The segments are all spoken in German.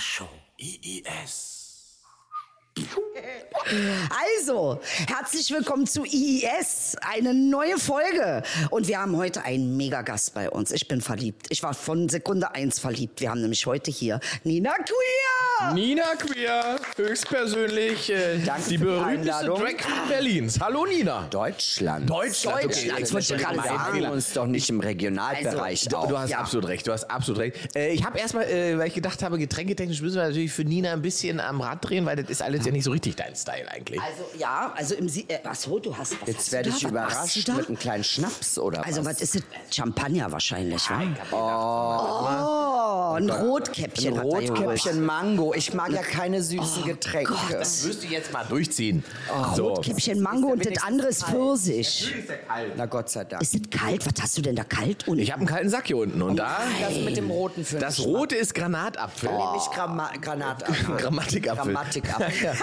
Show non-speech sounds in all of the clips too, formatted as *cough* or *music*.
Show. IIS. Also, herzlich willkommen zu IIS, eine neue Folge. Und wir haben heute einen Megagast bei uns. Ich bin verliebt. Ich war von Sekunde eins verliebt. Wir haben nämlich heute hier Nina Queer. Nina Queer, höchstpersönlich äh, Danke die berühmteste. Drag Queen Berlins. Hallo Nina. Deutschland. Deutschland. Deutschland, Okay, wollte ich gerade mein sagen. Wir uns doch nicht im Regionalbereich Also, auf. Du hast Ja. absolut recht, du hast absolut recht. Äh, ich habe erstmal, äh, weil ich gedacht habe, getränketechnisch müssen wir natürlich für Nina ein bisschen am Rad drehen, weil das ist alles ja nicht so richtig dein Style eigentlich. Also, ja, also im Sie äh, Achso, du hast was Jetzt werde ich überrascht mit einem kleinen Schnaps oder Also, was? was ist das? Champagner wahrscheinlich, wa? Oh, ein Rotkäppchen. Ein. Rotkäppchen Mango. Ich mag ja keine süßen Getränke. Das wirst du jetzt mal durchziehen. Rotkäppchen Mango und das andere ist Pfirsich. Na Gott sei Dank. Ist das kalt? Was hast du denn da kalt? Und Ich habe einen kalten Sack hier unten und da, das mit dem roten für das rote ist Granatapfel. Nehme ich Grama Granatapfel. *laughs* Grammatikapfel. Grammatikapfel. *laughs*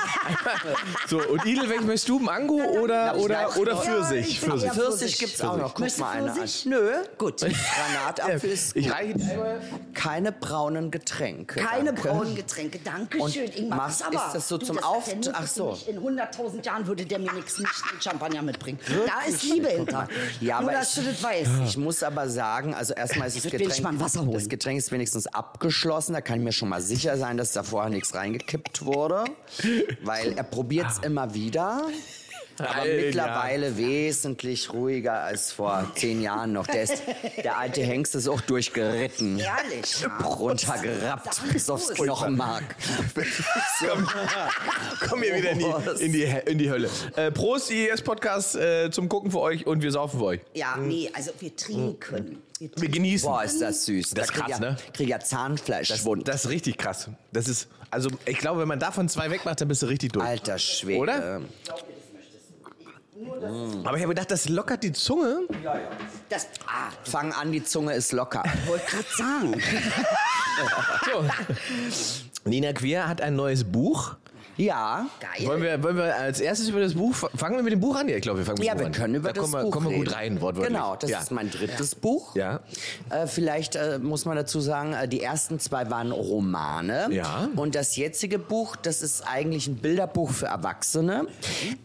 So, und Idel, welchen möchtest du? Mango oder, oder, oder Pfirsich? ich will Pfirsich. Pfirsich gibt's auch noch. Guck mal eine an. Pfirsich? Nö. Gut. *laughs* Granatapfel ist Ich gut. reiche dir einmal. Keine braunen Getränke. Keine braunen Getränke. Dankeschön, Und Ingmar. machst- aber, ist das so du, zum das Auf- hat der Ach so. In 100.000 Jahren würde der mir nichts nicht Champagner mitbringen. Da ist Liebe hinter. Ja, Nur, aber dass ich, du das weißt. ich muss aber sagen, also erstmal ist das Ich Getränk, mal ein Wasser holen. das Getränk ist wenigstens abgeschlossen. Da kann ich mir schon mal sicher sein, dass da vorher nichts reingekippt wurde, weil er probiert's immer wieder. Aber Alter. mittlerweile wesentlich ruhiger als vor zehn Jahren noch. Der, ist, der alte Hengst ist auch durchgeritten. Ehrlich. ja. Runtergerappt bis aufs. Knochenmark. *laughs* Komm, komm hier wieder in die, in die, in die Hölle. Äh, Prost, IES-Podcast äh, zum Gucken für euch und wir saufen für euch. Ja, nee, also wir trinken. Wir Wir genießen. Boah, ist das süß. Das ist krieg krass, ja, ne? Krieg ja Zahnfleischschwund. Das ist richtig krass. Das ist, also ich glaube, wenn man davon zwei wegmacht, dann bist du richtig durch. Alter Schwede. Oder? Aber ich habe gedacht, das lockert die Zunge. Das, ah, Fang an, die Zunge ist locker. wollte gerade sagen. *laughs* So. *laughs* Nina Queer hat ein neues Buch. Ja. Geil. Wollen wir, wollen wir als erstes über das Buch, fangen wir mit dem Buch an? Ja, ich glaube, wir fangen mit Ja, dem Buch wir an. können über da das kommen wir, Buch kommen wir gut rein, wortwörtlich. Genau, das ja. ist mein drittes Buch. Ja. Äh, vielleicht äh, muss man dazu sagen, äh, die ersten zwei waren Romane. Ja. Und das jetzige Buch, das ist eigentlich ein Bilderbuch für Erwachsene.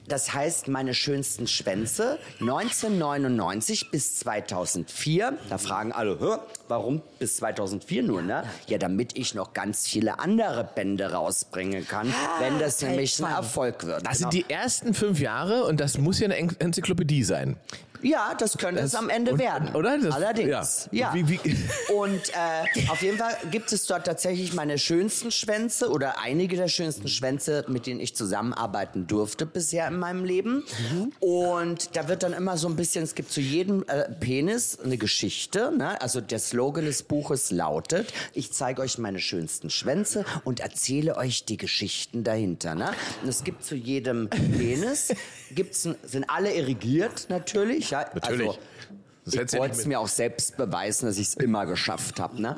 Das heißt Meine schönsten Schwänze 1999 bis 2004. Da fragen alle, Hä, warum bis 2004 nur, ne? Ja, damit ich noch ganz viele andere Bände rausbringen kann, wenn das nämlich ein. Erfolg wird. Das Genau. sind die ersten fünf Jahre und das muss ja eine En- Enzyklopädie sein. Ja, das könnte es am Ende und- werden. oder? Das- Allerdings. ja. Ja. Wie- wie- Und äh, auf jeden Fall gibt es dort tatsächlich meine schönsten Schwänze oder einige der schönsten Schwänze, mit denen ich zusammenarbeiten durfte bisher in meinem Leben. Und da wird dann immer so ein bisschen, es gibt zu jedem äh, Penis eine Geschichte. Ne? Also der Slogan des Buches lautet, ich zeige euch meine schönsten Schwänze und erzähle euch die Geschichten dahinter. Ne? Und es gibt zu jedem Penis, gibt's, sind alle irrigiert natürlich. Ja? Natürlich. Also, ich ja wollte es mir auch selbst beweisen, dass ich es immer geschafft habe. Ne?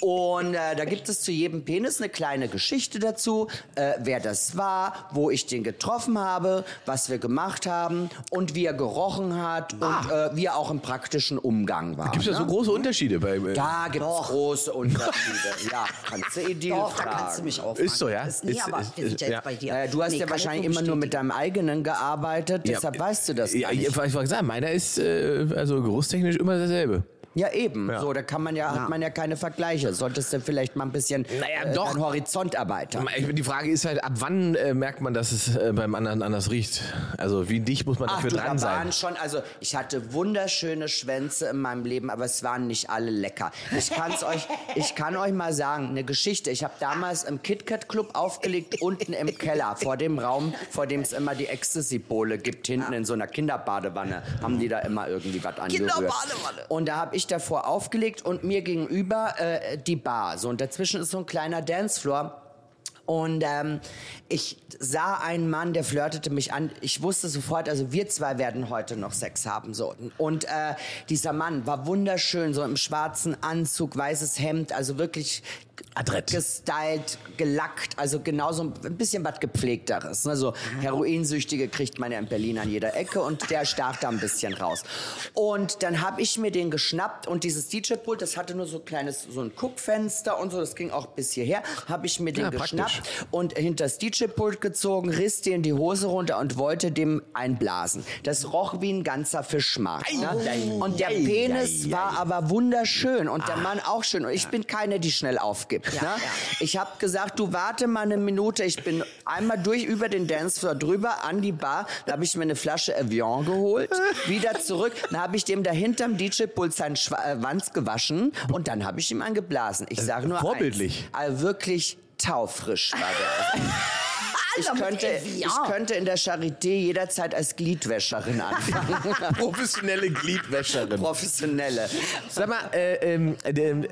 Und äh, da gibt es zu jedem Penis eine kleine Geschichte dazu, äh, wer das war, wo ich den getroffen habe, was wir gemacht haben und wie er gerochen hat und äh, wie er auch im praktischen Umgang war. Gibt es Ah. da ne? so große Unterschiede bei. äh, Da gibt es große *laughs* Unterschiede. ja, kannst du Edil Doch, da fragen. kannst du mich auch Ist so, ja? Ist, nee, Ist- aber ist- wir sind ja ja. jetzt bei dir. Naja, du hast Nee, ja wahrscheinlich ich immer nur mit deinem eigenen gearbeitet, Ja. deshalb weißt du das Ja, nicht. ich wollte sagen, meiner ist äh, also großtechnisch immer dasselbe. Ja, eben. Ja. So, da kann man ja, hat man ja keine Vergleiche. Solltest du vielleicht mal ein bisschen Naja, äh, doch. deinen Horizont erweitern. Die Frage ist halt, ab wann äh, merkt man, dass es äh, beim anderen anders riecht? Also wie dicht muss man Ach, dafür du, dran da sein? waren schon, also ich hatte wunderschöne Schwänze in meinem Leben, aber es waren nicht alle lecker. Ich kann's euch, ich kann euch mal sagen, eine Geschichte. Ich habe damals im KitKat Club aufgelegt, unten im Keller, vor dem Raum, vor dem es immer die Ecstasy-Bowle gibt, hinten in so einer Kinderbadewanne, haben die da immer irgendwie was angerührt. Kinderbadewanne. Und da habe ich davor aufgelegt und mir gegenüber äh, die Bar. So, und dazwischen ist so ein kleiner Dancefloor. Und ähm, ich sah einen Mann, der flirtete mich an. Ich wusste sofort, also wir zwei werden heute noch Sex haben. So. Und äh, dieser Mann war wunderschön, so im schwarzen Anzug, weißes Hemd, also wirklich Adrett. gestylt, gelackt, also genauso ein bisschen was gepflegteres. Ne? So Heroinsüchtige kriegt man ja in Berlin an jeder Ecke und der stach da ein bisschen raus. Und dann habe ich mir den geschnappt und dieses DJ-Pult, das hatte nur so ein kleines, so ein Guckfenster und so, das ging auch bis hierher, habe ich mir den Ja, praktisch. geschnappt und hinter das DJ-Pult gezogen, riss den die Hose runter und wollte dem einblasen. Das roch wie ein ganzer Fischmarkt. Ne? Und der Penis war aber wunderschön und der Mann auch schön. Und ich bin keine, die schnell aufgibt. Ne? Ich habe gesagt, du warte mal eine Minute. Ich bin einmal durch über den Dancefloor drüber an die Bar. Da habe ich mir eine Flasche Evian geholt, *laughs* wieder zurück. Dann habe ich dem da hinterm DJ-Pult seinen äh, Wanz gewaschen und dann habe ich ihm angeblasen. Ich sage nur vorbildlich. Eins, also wirklich taufrisch war der. *laughs* Ich könnte, ich könnte in der Charité jederzeit als Gliedwäscherin anfangen. *laughs* Professionelle Gliedwäscherin. Professionelle. Sag mal, äh, ähm, äh, äh,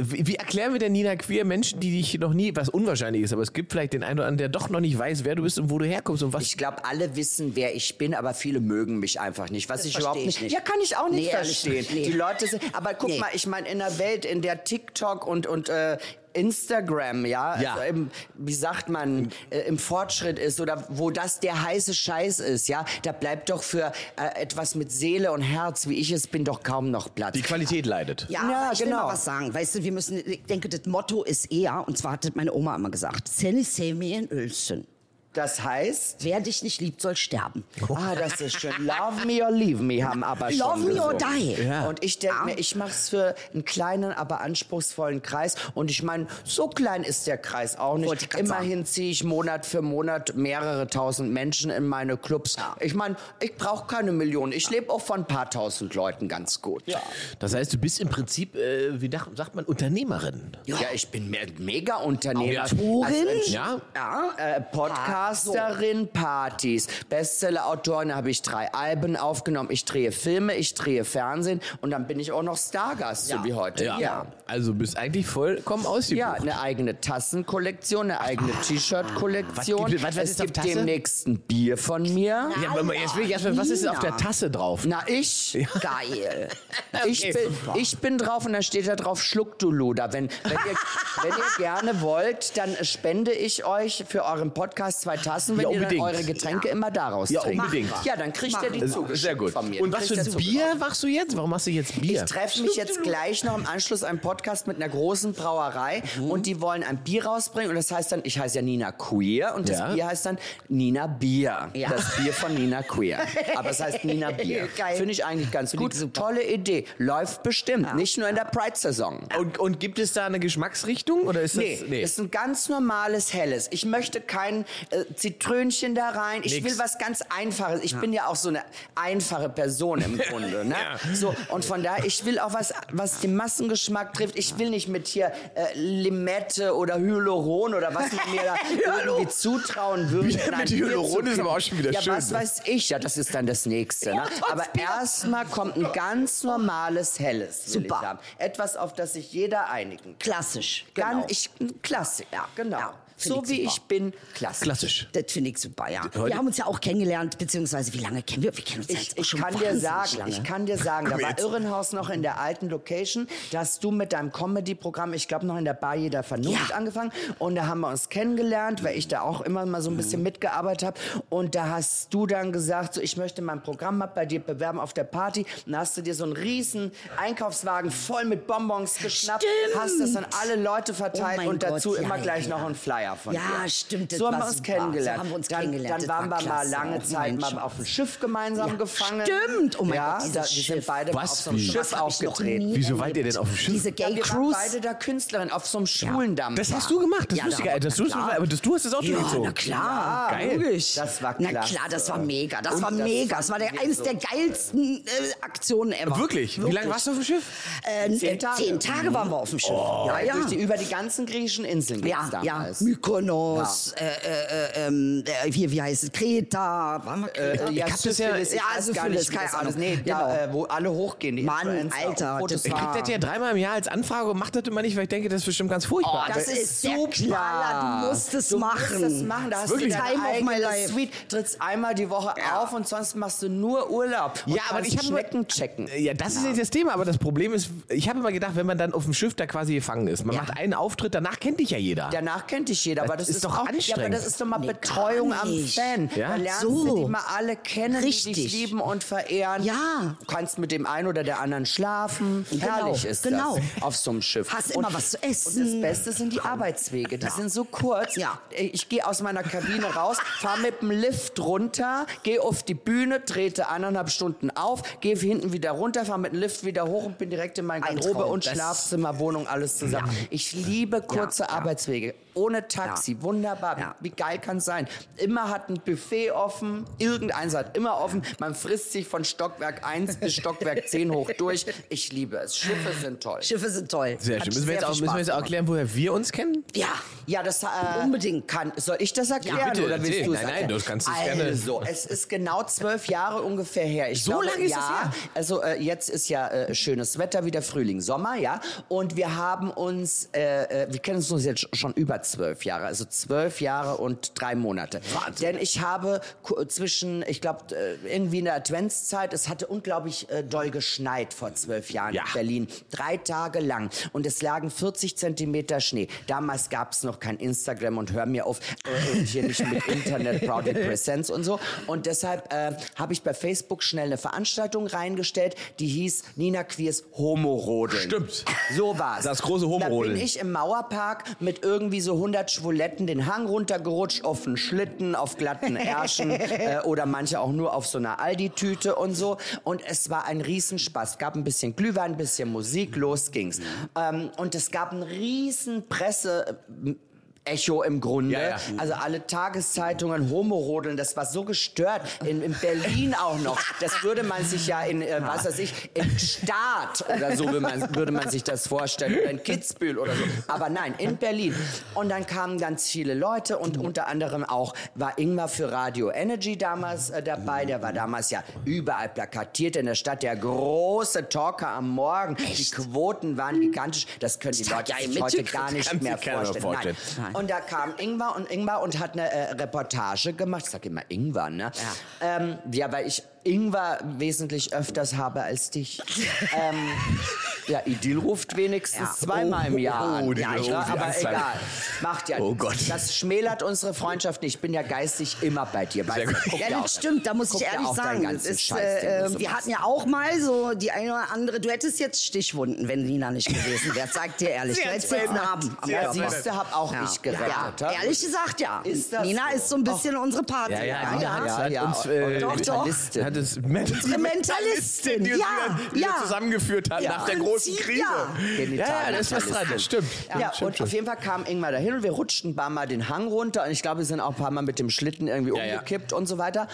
wie erklären wir denn Nina Queer Menschen, die dich noch nie, was unwahrscheinlich ist, aber es gibt vielleicht den einen oder anderen, der doch noch nicht weiß, wer du bist und wo du herkommst und was. Ich glaube, alle wissen, wer ich bin, aber viele mögen mich einfach nicht. Was ich überhaupt nicht, ich nicht. Ja, kann ich auch nicht Nee, verstehen. nicht, nee. Die Leute sind. Aber guck Nee. mal, ich meine, in einer Welt, in der TikTok und und äh, Instagram, ja, Ja. Also im, wie sagt man, äh, im Fortschritt ist oder wo das der heiße Scheiß ist, ja, da bleibt doch für äh, etwas mit Seele und Herz, wie ich es bin, doch kaum noch Platz. die Qualität leidet. Ja, Ja, ich will genau. mal was sagen. Weißt du, wir müssen, ich denke, das Motto ist eher, und zwar hat das meine Oma immer gesagt, Seni Semi in Ölsen. Das heißt, Wer dich nicht liebt, soll sterben. ah, das ist schön. Love me or leave me haben aber schon Love me or die. Ja. Und ich denke Ja. mir, ich mache es für einen kleinen, aber anspruchsvollen Kreis. Und ich meine, so klein ist der Kreis auch nicht. Immerhin ziehe ich Monat für Monat mehrere tausend Menschen in meine Clubs. Ich meine, ich brauche keine Millionen. Ich lebe auch von ein paar tausend Leuten ganz gut. Ja, Das heißt, du bist im Prinzip, äh, wie sagt man, Unternehmerin. ich bin me mega Unternehmer. Autorin? Also, Ja? Ja. äh, Podcasterin, Partys, Bestseller-Autorin, da habe ich drei Alben aufgenommen. Ich drehe Filme, ich drehe Fernsehen und dann bin ich auch noch Stargast, so wie heute. Ja. Also bist eigentlich vollkommen ausgebucht. Ja, eine eigene Tassenkollektion, eine eigene T-Shirt-Kollektion. Was was- was es gibt Tasse? demnächst ein Bier von mir. Ja, aber jetzt will ich erstmal, was ist auf der. Tasse drauf? Na, ich? Geil. *laughs* Ich, Okay, bin, super. ich bin drauf und da steht da drauf Schluck du Luder. Wenn, wenn, ihr, *laughs* wenn ihr gerne wollt, dann spende ich euch für euren Podcast zwei Tassen, wenn Ja, ihr dann unbedingt. eure Getränke immer daraus Ja, trinkt. unbedingt. Ja, dann kriegt ihr die ist zugeschickt Sehr gut. von mir. Und was für ein Bier machst du jetzt? Warum machst du jetzt Bier? Ich treffe mich jetzt gleich noch im Anschluss einen Podcast mit einer großen Brauerei Mhm. und die wollen ein Bier rausbringen und das heißt dann, ich heiße ja Nina Queer und das Ja. Bier heißt dann Nina Bier. Ja. Das Bier von Nina Queer. Aber es heißt Nina *laughs* Bier. Finde ich eigentlich ganz gut. Tolle Idee. Läuft bestimmt. Nicht nur in der Pride-Saison. Und, und gibt es da eine Geschmacksrichtung? Oder ist das, Nee, ist ein ganz normales Helles. Ich möchte kein äh, Zitrönchen da rein. Ich Nix. will was ganz Einfaches. Ich bin ja auch so eine einfache Person im Grunde. Ne? *laughs* Ja. So, und von daher, ich will auch was, was den Massengeschmack trifft. Ich will nicht mit hier äh, Limette oder Hyaluron oder was man mir da *laughs* irgendwie zutrauen würde. Wieder mit Hyaluron ist aber auch schon wieder ja, schön, was ne? weiß ich. Ja, das ist dann das Nächste. Ne? Aber erstmal kommt ein ganz normales Helles. Super. Etwas, auf das sich jeder einigen kann. Klassisch. Ganz, Genau. ich, Klassik, ja, genau. Ja, so ich wie super. ich bin, klassisch. Klassisch. Das finde ich super, ja. Heute- Wir haben uns ja auch kennengelernt, beziehungsweise wie lange kennen wir? Wir kennen uns Ich, jetzt auch ich schon kann dir sagen, lange. ich kann dir sagen, da war. Irrenhaus noch in der alten Location, da hast du mit deinem Comedy-Programm, ich glaube noch in der Bar jeder Vernunft Ja. angefangen und da haben wir uns kennengelernt, weil ich da auch immer mal so ein bisschen mitgearbeitet habe und da hast du dann gesagt, so ich möchte mein Programm mal bei dir bewerben auf der Party und da hast du dir so einen riesen Einkaufswagen voll mit Bonbons geschnappt, Stimmt. hast das an alle Leute verteilt Oh und dazu Gott, ja, immer ja, gleich ja. noch einen Flyer von Ja, dir. stimmt, das So haben war wir uns kennengelernt. So haben wir uns dann, kennengelernt, Dann das waren war wir mal klasse. lange Oh, Zeit mal auf dem Schiff gemeinsam Ja, gefangen. stimmt. Oh mein ja, Gott, da, wir sind Schiff. beide mal Was? auf so einem? Schiff aufgetreten. Wieso wart ihr denn auf dem Schiff? Diese Ja, Gay wir waren Cruise. beide da Künstlerin auf so einem schwulen. Das hast du gemacht, das Ja, wusste ich. Das du, klar. aber das, du hast es auch Ja, durchgezogen. na klar. Geil. Logisch. Das war Na klasse. klar, das war mega. Das war mega. Das war eines der geilsten äh, Aktionen ever. Wirklich? Wie lange warst du auf dem Schiff? Äh, Zehn Tage. Zehn Tage waren wir auf dem Schiff. ja, ja. Die, über die ganzen griechischen Inseln Ja, ja, damals. Mykonos Mykonos, äh, äh, äh, ähm, äh, hier, wie heißt es, Kreta, Äh, Kreta? ja, das ja- Syphilis, ja, weiß gar Syphilis, keine das alles- Ahnung. Nee, da, Genau. äh, wo alle hochgehen, die Mann, Influencer Alter, das Ich krieg das ja dreimal im Jahr als Anfrage und mach das immer nicht, weil ich denke, das ist bestimmt ganz furchtbar. Oh, das Aber- ist der Knaller, du musst es du machen. Musst es machen. Da hast Wirklich du deine Time of my eigene life. Suite, trittst einmal die Woche auf und sonst machst du nur Urlaub. Und Ja, aber ich habe Schnecken checken. Ja, das ist nicht das Thema, aber das Problem ist, ich habe immer gedacht, wenn man dann auf dem Schiff da quasi gefangen ist, man Ja. macht einen Auftritt, danach kennt dich ja jeder. Danach kennt dich jeder, aber das, ist doch auch, Ja, aber anstrengend. das ist doch mal Nee, Betreuung am. Fan. Ja? Da lernst So. du die mal alle kennen, die Richtig. dich lieben und verehren. Ja. Du kannst mit dem einen oder der anderen schlafen. Genau, Herrlich ist genau. das auf so einem Schiff. Hast immer was zu essen. Und das Beste sind die Arbeitswege. Die sind so kurz. Ja. Ich gehe aus meiner Kabine raus, fahre mit dem Lift runter, gehe auf die Bühne, trete eineinhalb Stunden auf, gehe hinten wieder runter, fahre mit dem Lift wieder hoch und bin direkt in mein Ein Garderobe und Das- Schlafzimmer, Wohnung, alles zusammen. Ich liebe kurze Ja, ja. Arbeitswege. Ohne Taxi, Ja. wunderbar. Ja. Wie geil kann es sein? Immer hat ein Buffet offen, irgendeins hat immer offen. Man frisst sich von Stockwerk 1 bis Stockwerk *laughs* 10 hoch durch. Ich liebe es. Schiffe sind toll. Schiffe sind toll. Sehr Hat schön. Müssen wir, jetzt sehr auch, viel müssen wir jetzt auch erklären, woher wir uns kennen? Ja, Ja, das äh, Unbedingt. Kann, soll ich das erklären bitte, oder willst du es Nein, nein, erklären? du kannst es gerne- Also, es ist genau zwölf Jahre ungefähr her. Ich So glaube, lange ist ja, das her? Also äh, jetzt ist ja äh, schönes Wetter, wieder Frühling, Sommer, ja. Und wir haben uns, äh, äh, wir kennen uns jetzt schon über zwölf Jahre, also zwölf Jahre und drei Monate. Denn ich habe zwischen, ich glaube, äh, irgendwie in der Adventszeit, es hatte unglaublich äh, doll geschneit vor zwölf Jahren Ja. in Berlin. Drei Tage lang. Und es lagen 40 Zentimeter Schnee. Damals gab es noch kein Instagram und hör mir auf, äh, hier nicht mit Internet, *laughs* Proudly Presents und so. Und deshalb äh, habe ich bei Facebook schnell eine Veranstaltung reingestellt, die hieß Nina Quiers Homorodeln. Stimmt. So war's. Das große Homorodeln. Da bin ich im Mauerpark mit irgendwie so 100 Schwuletten den Hang runtergerutscht, auf einen Schlitten, auf glatten *laughs* Ärschen äh, oder manche auch nur auf so einer Aldi-Tüte und so. Und es war ein Riesenspaß. Es gab ein bisschen Glühwein, ein bisschen Musik, los ging's. Ähm, und es gab ein riesen Presse... Echo im Grunde. Ja, ja. Also alle Tageszeitungen, Homorodeln, das war so gestört. In, in Berlin auch noch. Das würde man sich ja in, äh, was weiß ich, im Staat oder so würde man, würde man sich das vorstellen. Oder in Kitzbühel oder so. Aber nein, in Berlin. Und dann kamen ganz viele Leute und unter anderem auch war Ingmar für Radio Energy damals äh, dabei. Der war damals ja überall plakatiert in der Stadt. Der große Talker am Morgen. Die Quoten waren gigantisch. Das können die Leute ja sich heute gar nicht mehr vorstellen. Nein. Und da kam Ingwer und Ingwer und hat eine äh, Reportage gemacht. Ich sag immer Ingwer, ne? Ja. Ähm, ja, weil ich Ingwer wesentlich öfters habe als dich. *laughs* ähm, ja, Idil ruft wenigstens Ja. zweimal im Jahr an. Oh, die ja, ruft ja, aber egal. Macht ja Oh nichts. Gott. Das schmälert unsere Freundschaft nicht. Ich bin ja geistig immer bei dir. Guck Ja, das stimmt, da muss guck ich ehrlich sagen. Ist, Scheiß, äh, wir machst. hatten ja auch mal so die eine oder andere, du hättest jetzt Stichwunden, wenn Nina nicht gewesen wäre. Sag dir ehrlich, Sie du hättest jetzt verändert. Narben am Sie. Siehst du, hab auch Ja. ich gerettet. Ehrlich gesagt, ja. Ist das Nina so? ist so ein bisschen unsere Party. Ja, ja, hat, ja, hat uns äh, Doch, doch. Hat es Mentalistin, Mentalistin, die uns ja, wieder, wieder ja. zusammengeführt hat Ja. nach der großen Krise. ja. Ja, ja, da ist was dran, das stimmt. Ja, stimmt, und stimmt. auf jeden Fall kam Ingmar dahin und wir rutschten ein paar Mal den Hang runter und ich glaube, wir sind auch ein paar Mal mit dem Schlitten irgendwie Ja, ja. umgekippt und so weiter.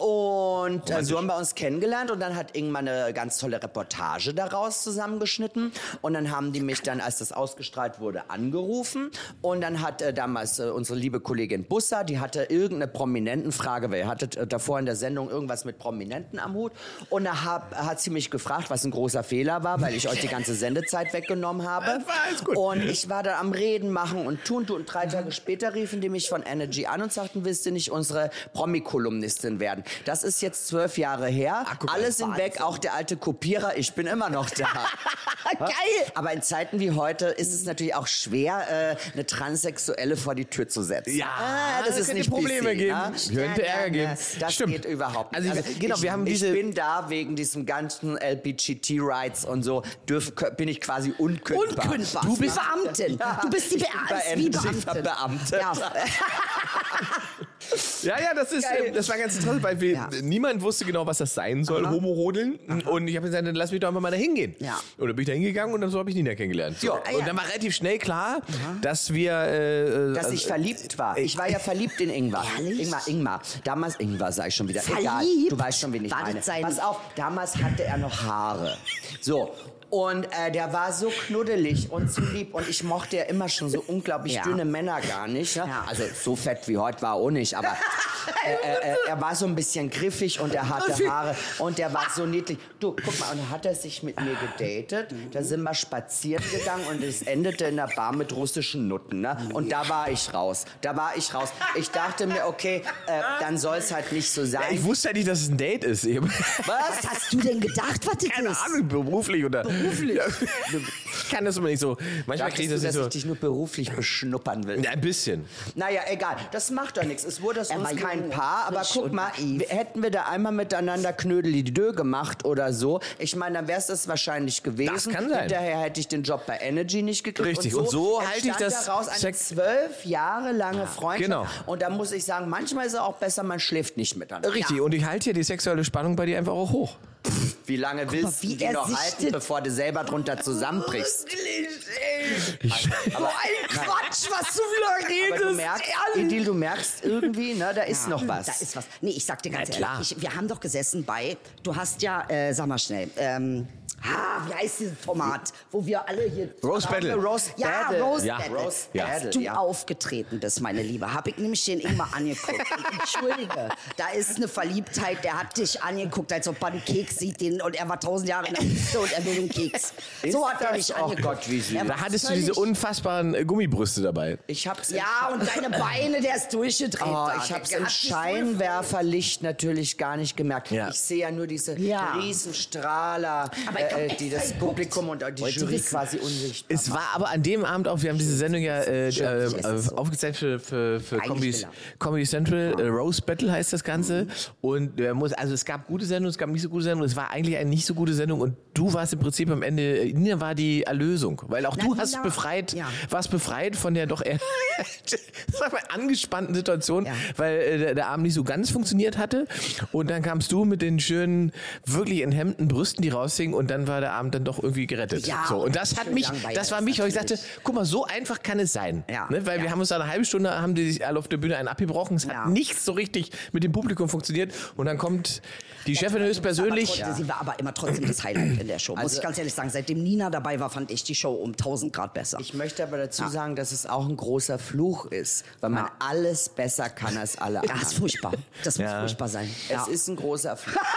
Und äh, so haben wir uns kennengelernt und dann hat Ingmar eine ganz tolle Reportage daraus zusammengeschnitten und dann haben die mich dann, als das ausgestrahlt wurde, angerufen und dann hat äh, damals äh, unsere liebe Kollegin Bussa, die hatte irgendeine Prominentenfrage, weil ihr hattet äh, davor in der Sendung irgendwas mit Prominenten am Hut und da hab, hat sie mich gefragt, was ein großer Fehler war, weil ich euch die ganze Sendezeit weggenommen habe. Das *laughs* war alles gut. Und ich war da am Reden machen und tun, tun. Und drei Tage später riefen die mich von Energy an und sagten, willst du nicht unsere Promi-Kolumnistin werden? Das ist jetzt zwölf Jahre her. Guck mal, Alle sind Wahnsinn. weg, auch der alte Kopierer. Ich bin immer noch da. *laughs* Geil. Aber in Zeiten wie heute ist es natürlich auch schwer, äh, eine Transsexuelle vor die Tür zu setzen. Ja, ah, das da ist nicht Probleme PC, geben. ne? Könnte Ärger geben. Das Stimmt. geht überhaupt Also, nicht. genau, ich, wir haben ich diese- bin da wegen diesem ganzen LBGT-Rights und so, dürf, bin ich quasi unkündbar. Unkündbar. Du bist Beamtin. Ja, Du bist die ich Be wie Beamtin. verbeamtet. Ja. *laughs* Ja, ja, das ist, Geil. das war ganz interessant, weil wir, Ja. niemand wusste genau, was das sein soll, Homo-Rodeln. Und ich habe gesagt, dann lass mich doch einfach mal da hingehen. Ja. Und dann bin ich da hingegangen und dann so habe ich Nina kennengelernt. So. Ah, ja. Und dann war relativ schnell klar, dass wir, äh, Dass ich verliebt war. Ich war ja verliebt in Ingmar. Ehrlich? Ingmar, Ingmar. Damals, Ingmar sag ich schon wieder. Egal, Verliebt? du weißt schon, wen ich War meine. sein- Pass auf, damals hatte er noch Haare. So. Und äh, der war so knuddelig und so lieb. Und ich mochte ja immer schon so unglaublich Ja. dünne Männer gar nicht. Ne? Ja. Also so fett wie heute war er auch nicht. Aber *laughs* äh, äh, äh, er war so ein bisschen griffig und er hatte *laughs* Haare. Und der war so niedlich. Du, guck mal, und dann hat er sich mit mir gedatet. Da sind wir spazieren gegangen und es endete in der Bar mit russischen Nutten. Ne? Und da war ich raus. Da war ich raus. Ich dachte mir, okay, äh, dann soll es halt nicht so sein. ich wusste ja nicht, dass es ein Date ist. Hab- Was? Was hast du denn gedacht, was das Keine ist? Ahnung, beruflich oder. Beruflich? Ja, ich kann das immer nicht so. Manchmal kriege ich du, das dass nicht ich dich nur beruflich beschnuppern will? so. Ja, ein bisschen. Naja, egal. Das macht doch nichts. Es wurde aus Er uns kein jung, Paar. Aber guck und mal, naiv. hätten wir da einmal miteinander Knödelidö gemacht oder so, ich meine, dann wäre es das wahrscheinlich gewesen. Das kann sein. Hinterher hätte ich den Job bei Energy nicht gekriegt. Richtig. Und so halte ich das daraus eine zwölf Jahre lange Freundschaft. genau. Und da muss ich sagen, manchmal ist es auch besser, man schläft nicht miteinander. Richtig. Und ich halte hier die sexuelle Spannung bei dir einfach auch hoch. Wie lange willst wie du die er noch sich halten, das- bevor du selber drunter zusammenbrichst? *laughs* Aber ein Quatsch, was du wieder Aber du redest. merkst, ehrlich. Edil, du merkst irgendwie, ne, da ist noch was. Da ist was. Nee, ich sag dir ganz Na klar. ehrlich, ich, wir haben doch gesessen bei, du hast ja, äh, sag mal schnell, ähm, ah, wie heißt dieses Format, wo wir alle hier... Roast Battle. Roast Ja, Battle. Roast Ja. Battle. Roast Als Battle, du ja. aufgetreten bist, meine Liebe, habe ich nämlich den Ingmar angeguckt. Und Entschuldige, da ist eine Verliebtheit, der hat dich angeguckt, als ob man einen Keks sieht den, und er war tausend Jahre in der Wüste und er will einen Keks. *laughs* So hat er mich Oh angeguckt. Gott, wie süß. War Da hattest du diese unfassbaren äh, Gummibrüste dabei. Ich hab's Ja, und deine Beine, der ist durchgedreht. Oh, ich hab's im Scheinwerferlicht natürlich gar nicht gemerkt. Ja. Ich sehe ja nur diese Ja. Riesenstrahler, äh, extra die das geguckt. Publikum und die Wollte Jury quasi unsichtbar Es war aber an dem Abend auch, wir haben diese Sendung ja äh, äh, aufgezeichnet für, für, für Eigentlich Comedy, Central, äh, Rose Battle heißt das Ganze. Und äh, muss, also es gab gute Sendungen, es gab nicht so gute Sendungen, es war eigentlich eine nicht so gute Sendung und du warst im Prinzip am Ende, Nina war die Erlösung, weil auch Na, du Nina- hast befreit, ja. warst befreit von der doch eher *laughs* angespannten Situation, Ja. weil äh, der, der Abend nicht so ganz funktioniert hatte. Und dann kamst du mit den schönen, wirklich enthemmten Brüsten, die raushingen und dann war der Abend dann doch irgendwie gerettet. Ja, so, und das hat mich, das war mich, weil ich natürlich. dachte, guck mal, so einfach kann es sein. Ja, Ne? Weil wir haben uns da eine halbe Stunde, haben die sich alle auf der Bühne einen abgebrochen. Es hat nichts so richtig mit dem Publikum funktioniert. Und dann kommt die Chefin höchstpersönlich. Sie war aber immer trotzdem das Highlight in der Show. Muss Also- ich ganz ehrlich sagen. Seitdem Nina dabei war, fand ich die Show um 1000 Grad besser. Ich möchte aber dazu sagen, dass es auch ein großer Fluch ist, weil man Ja. alles besser kann als alle *laughs* ja, anderen. ist furchtbar. Das muss Ja. furchtbar sein. Es Ja. ist ein großer Fluch. *laughs*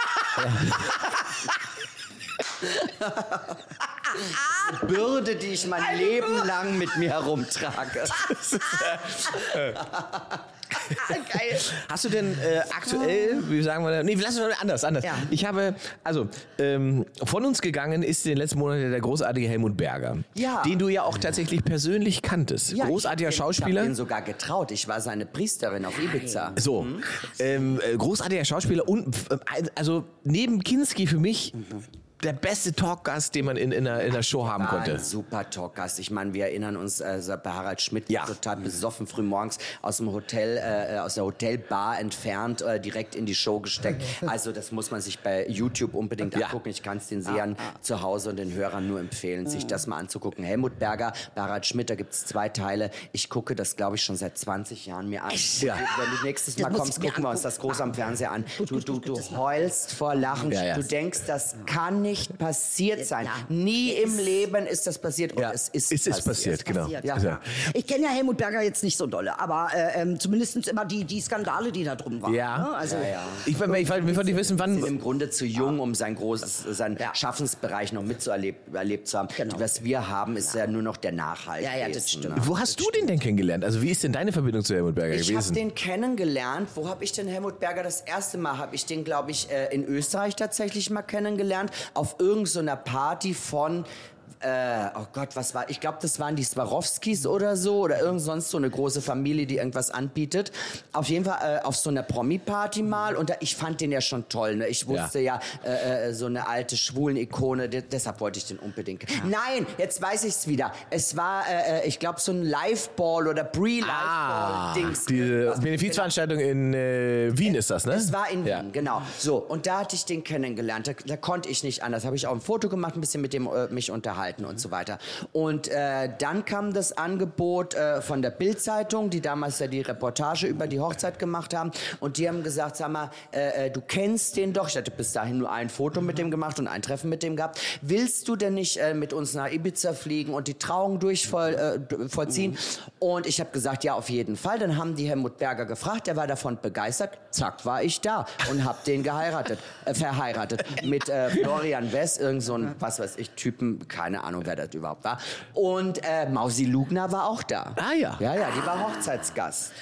*laughs* *laughs* Bürde, die ich mein Leben lang mit mir herumtrage. *laughs* Geil. Hast du denn äh, aktuell, wie sagen wir, da- nee, lass uns mal anders, anders. Ja. Ich habe, also, ähm, von uns gegangen ist in den letzten Monaten der großartige Helmut Berger. Ja. Den du ja auch tatsächlich persönlich kanntest. Ja, Großartiger ich, Schauspieler. Ich habe ihn sogar getraut. Ich war seine Priesterin auf Ibiza. So, ähm, äh, großartiger Schauspieler und äh, also neben Kinski für mich der beste Talkgast, den man in, in, einer, in einer Show haben konnte. Ein super Talkgast. Ich meine, wir erinnern uns äh, bei Harald Schmidt, Ja. total besoffen frühmorgens aus dem Hotel, äh, aus der Hotelbar entfernt, äh, direkt in die Show gesteckt. *laughs* Also das muss man sich bei YouTube unbedingt Ja. angucken. Ich kann es den Sehern zu Hause und den Hörern nur empfehlen, sich das mal anzugucken. Helmut Berger, bei Harald Schmidt, da gibt es zwei Teile. Ich gucke das, glaube ich, schon seit 20 Jahren mir an. Ja. Wenn du nächstes Mal kommst, gucken wir uns das groß am Fernseher an. Du, du, du heulst vor Lachen. Ja, ja. Du denkst, das kann nicht passiert sein. Ja. Nie im Leben ist das passiert und Ja, es ist es ist passiert, genau. Passiert, Ja. ja. Ich kenne ja Helmut Berger jetzt nicht so dolle, aber äh, ähm, zumindest immer die, die Skandale, die da drum waren. Ja. Ne? Also, Ich, ich, ich, ich wollte nicht wissen, wann. sind im Grunde zu jung, um sein großes, seinen. Schaffensbereich noch mitzuerlebt erlebt zu haben. Genau. Was wir haben, ist ja, nur noch der Nachhalt. Ja, ja, das gewesen, stimmt. ne? Wo hast du den denn kennengelernt? Also wie ist denn deine Verbindung zu Helmut Berger Ich habe gewesen? den kennengelernt. Wo habe ich denn Helmut Berger das erste Mal? Habe ich den, glaube ich, äh, in Österreich tatsächlich mal kennengelernt. Auf irgendeiner Party von äh, oh Gott, was war, ich glaube, das waren die Swarovskis oder so oder irgend sonst so eine große Familie, die irgendwas anbietet. Auf jeden Fall äh, auf so einer Promi-Party mal und da, ich fand den ja schon toll. Ne? Ich wusste ja, äh, äh, so eine alte Schwulen-Ikone, de- deshalb wollte ich den unbedingt. Nein, jetzt weiß ich's wieder. Es war, äh, äh, ich glaube, so ein Live-Ball oder Pre-Live-Ball-Dings. Ah, diese Benefizveranstaltung in äh, Wien ist das, ne? Es war in Ja. Wien, genau. So, und da hatte ich den kennengelernt. Da, da konnte ich nicht anders. Habe ich auch ein Foto gemacht, ein bisschen mit dem äh, mich unterhalten und so weiter. Und äh, dann kam das Angebot äh, von der Bild-Zeitung, die damals ja die Reportage über die Hochzeit gemacht haben. Und die haben gesagt, sag mal, äh, äh, du kennst den doch. Ich hatte bis dahin nur ein Foto mit dem gemacht und ein Treffen mit dem gehabt. Willst du denn nicht äh, mit uns nach Ibiza fliegen und die Trauung durchvoll, äh, vollziehen? Und ich habe gesagt, ja, auf jeden Fall. Dann haben die Helmut Berger gefragt, der war davon begeistert. Zack, war ich da und hab den geheiratet, verheiratet mit Florian West, irgend so ein, was weiß ich, Typen, keine Ahnung, wer das überhaupt war. Und äh, Mausi Lugner war auch da. Ah, ja. Ja, ja, die war Hochzeitsgast.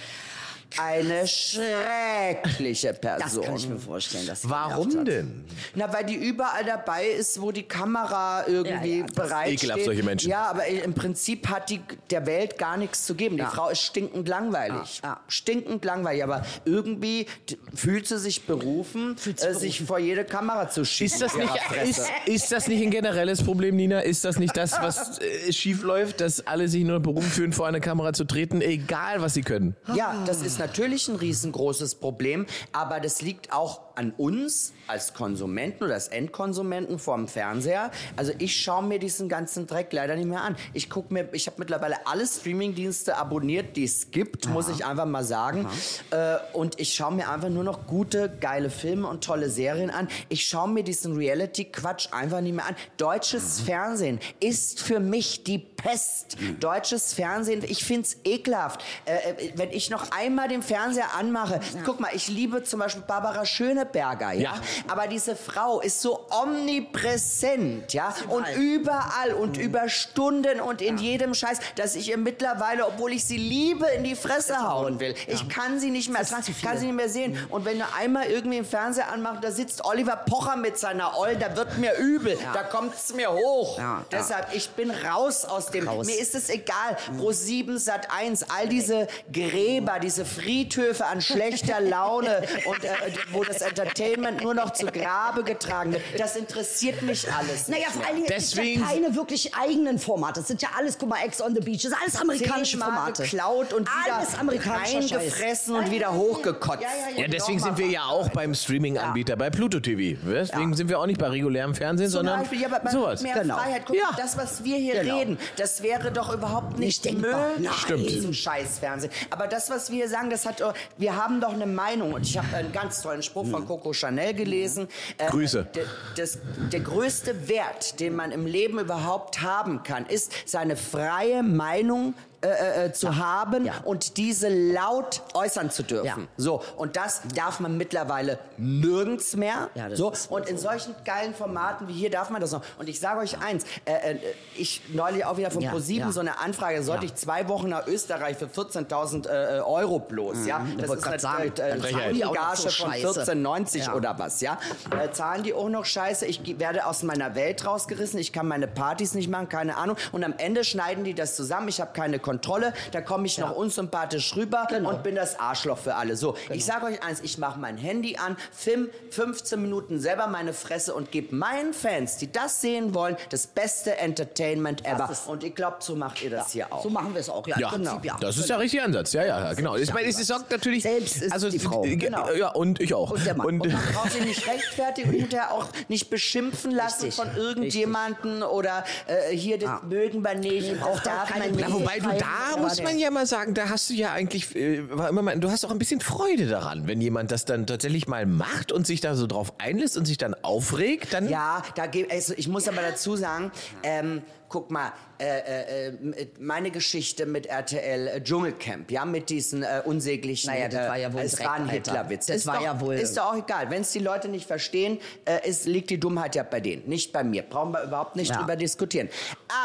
Eine schreckliche Das Person. kann ich mir vorstellen. Dass sie Warum hat. denn? Na, weil die überall dabei ist, wo die Kamera irgendwie Ja, ja, das ist bereit ekelhaft, solche Menschen. Ja, aber im Prinzip hat die der Welt gar nichts zu geben. Die Ja. Frau ist stinkend langweilig. Ja, ja. Stinkend langweilig. Aber irgendwie t- fühlt sie sich berufen, äh, sich vor jede Kamera zu schießen. Ist das, nicht, ist, ist das nicht ein generelles Problem, Nina? Ist das nicht das, was äh, schief läuft, dass alle sich nur berufen fühlen, vor eine Kamera zu treten, egal was sie können? Ja, das ist natürlich ein riesengroßes Problem, aber das liegt auch an uns als Konsumenten oder als Endkonsumenten vorm Fernseher. Also ich schaue mir diesen ganzen Dreck leider nicht mehr an. Ich gucke mir, ich habe mittlerweile alle Streamingdienste abonniert, die es gibt, muss ich einfach mal sagen. Äh, und ich schaue mir einfach nur noch gute, geile Filme und tolle Serien an. Ich schaue mir diesen Reality-Quatsch einfach nicht mehr an. Deutsches Fernsehen ist für mich die Pest. Deutsches Fernsehen, ich find's ekelhaft. Äh, äh, wenn ich noch einmal den Fernseher anmache, guck mal, ich liebe zum Beispiel Barbara Schöneberger, ja? Ja. Aber diese Frau ist so omnipräsent, ja? Und überall und über Stunden und in jedem Scheiß, dass ich ihr mittlerweile, obwohl ich sie liebe, in die Fresse hauen will. Ich kann sie nicht mehr, kann sie nicht mehr sehen. Und wenn du einmal irgendwie im Fernseher anmachst, da sitzt Oliver Pocher mit seiner Oll, da wird mir übel, da kommt's mir hoch. Ja, ja. Deshalb, ich bin raus aus dem, Raus. mir ist es egal, Pro 7, Sat 1, all diese Gräber, diese Friedhöfe an schlechter Laune und äh, wo das Entertainment nur noch zu Grabe getragen wird, das interessiert mich alles. Naja, vor Dingen Deswegen- ja keine wirklich eigenen Formate. Das sind ja alles, guck mal, Ex on the Beach, das sind alles amerikanische Formate. geklaut und wieder Scheiß. reingefressen und wieder hochgekotzt. Ja, deswegen sind wir ja auch beim Streaming-Anbieter, bei Pluto TV. Deswegen sind wir auch nicht bei regulärem Fernsehen, Zum sondern Beispiel, ja, aber sowas. mehr Genau. Freiheit. Guck Ja. mal, das, was wir hier Genau. reden, das wäre doch überhaupt nicht, Nicht möglich Nein. Stimmt. in diesem Scheißfernsehen. Aber das, was wir hier sagen, das hat, doch- wir haben doch eine Meinung. Und ich habe einen ganz tollen Spruch von Coco Chanel gelesen. Äh, Grüße. Der, das, der größte Wert, den man im Leben überhaupt haben kann, ist seine freie Meinung äh, äh, zu haben Ja. und diese laut äußern zu dürfen. Ja. So, und das darf man mittlerweile nirgends mehr. Ja, so, ist und in solchen geilen Formaten wie hier darf man das noch. Und ich sage euch eins, äh, äh, ich neulich auch wieder von Ja, ProSieben ja. so eine Anfrage, sollte Ja. ich zwei Wochen nach Österreich für 14.000 äh, Euro bloß, ja? Das wollte grad sagen, äh, Gage so von Scheiße. 14,90 Ja. oder was, ja? Äh, zahlen die auch noch Scheiße? Ich werde aus meiner Welt rausgerissen, ich kann meine Partys nicht machen, keine Ahnung. Und am Ende schneiden die das zusammen, ich habe keine Kontrolle, da komme ich noch unsympathisch rüber Genau. und bin das Arschloch für alle. So, ich sage euch eins, ich mache mein Handy an, film 15 Minuten selber meine Fresse und gebe meinen Fans, die das sehen wollen, das beste Entertainment ever. ist- Und ich glaube, so macht ihr das hier auch. So machen wir es auch, ja, Ja, im Prinzip, ja. das ist der richtige Ansatz. Ja, ja, ja, genau. Ich meine, es sorgt natürlich. Selbst ist also, die Frau. äh, Genau. Ja, und ich auch. Und der Mann. Und, Und man braucht sich nicht rechtfertigen *laughs* und hinterher auch nicht beschimpfen lassen Richtig, von irgendjemanden oder äh, hier, das mögen wir nicht. darf auch keine man nicht. Na, wobei du da muss man ja mal sagen, da hast du ja eigentlich, äh, war immer mal, du hast auch ein bisschen Freude daran, wenn jemand das dann tatsächlich mal macht und sich da so drauf einlässt und sich dann aufregt, dann Ja, da also ich muss aber dazu sagen, ähm, guck mal, äh, äh, äh, meine Geschichte mit RTL äh, Dschungelcamp, ja, mit diesen äh, unsäglichen. Naja, das war ja wohl Es war ein. Hitlerwitz. Das ist war doch, ja wohl- Ist doch auch egal. Wenn es die Leute nicht verstehen, äh, ist, liegt die Dummheit ja bei denen, nicht bei mir. Brauchen wir überhaupt nicht Ja. drüber diskutieren.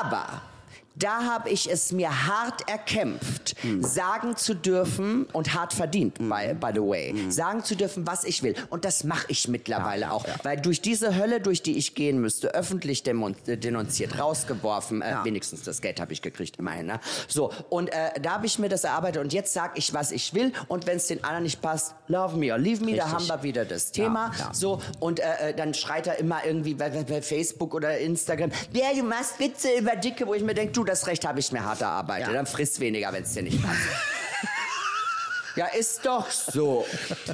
Aber Da habe ich es mir hart erkämpft, Hm. sagen zu dürfen und hart verdient, by, by the way, Hm. sagen zu dürfen, was ich will. Und das mache ich mittlerweile auch. Weil durch diese Hölle, durch die ich gehen müsste, öffentlich äh, denunziert, rausgeworfen, äh, Ja. wenigstens das Geld habe ich gekriegt, immerhin. Ne? So, und äh, da habe ich mir das erarbeitet und jetzt sage ich, was ich will. Und wenn es den anderen nicht passt, love me or leave me, da Richtig. haben wir wieder das Thema. Ja, ja. So, und äh, äh, dann schreit er immer irgendwie bei, bei- bei Facebook oder Instagram, ja, du machst Witze über Dicke, wo ich mir denke, du, das Recht habe ich mir hart erarbeitet. Ja. Dann frisst weniger, wenn es dir nicht passt. *laughs* ja, ist doch so.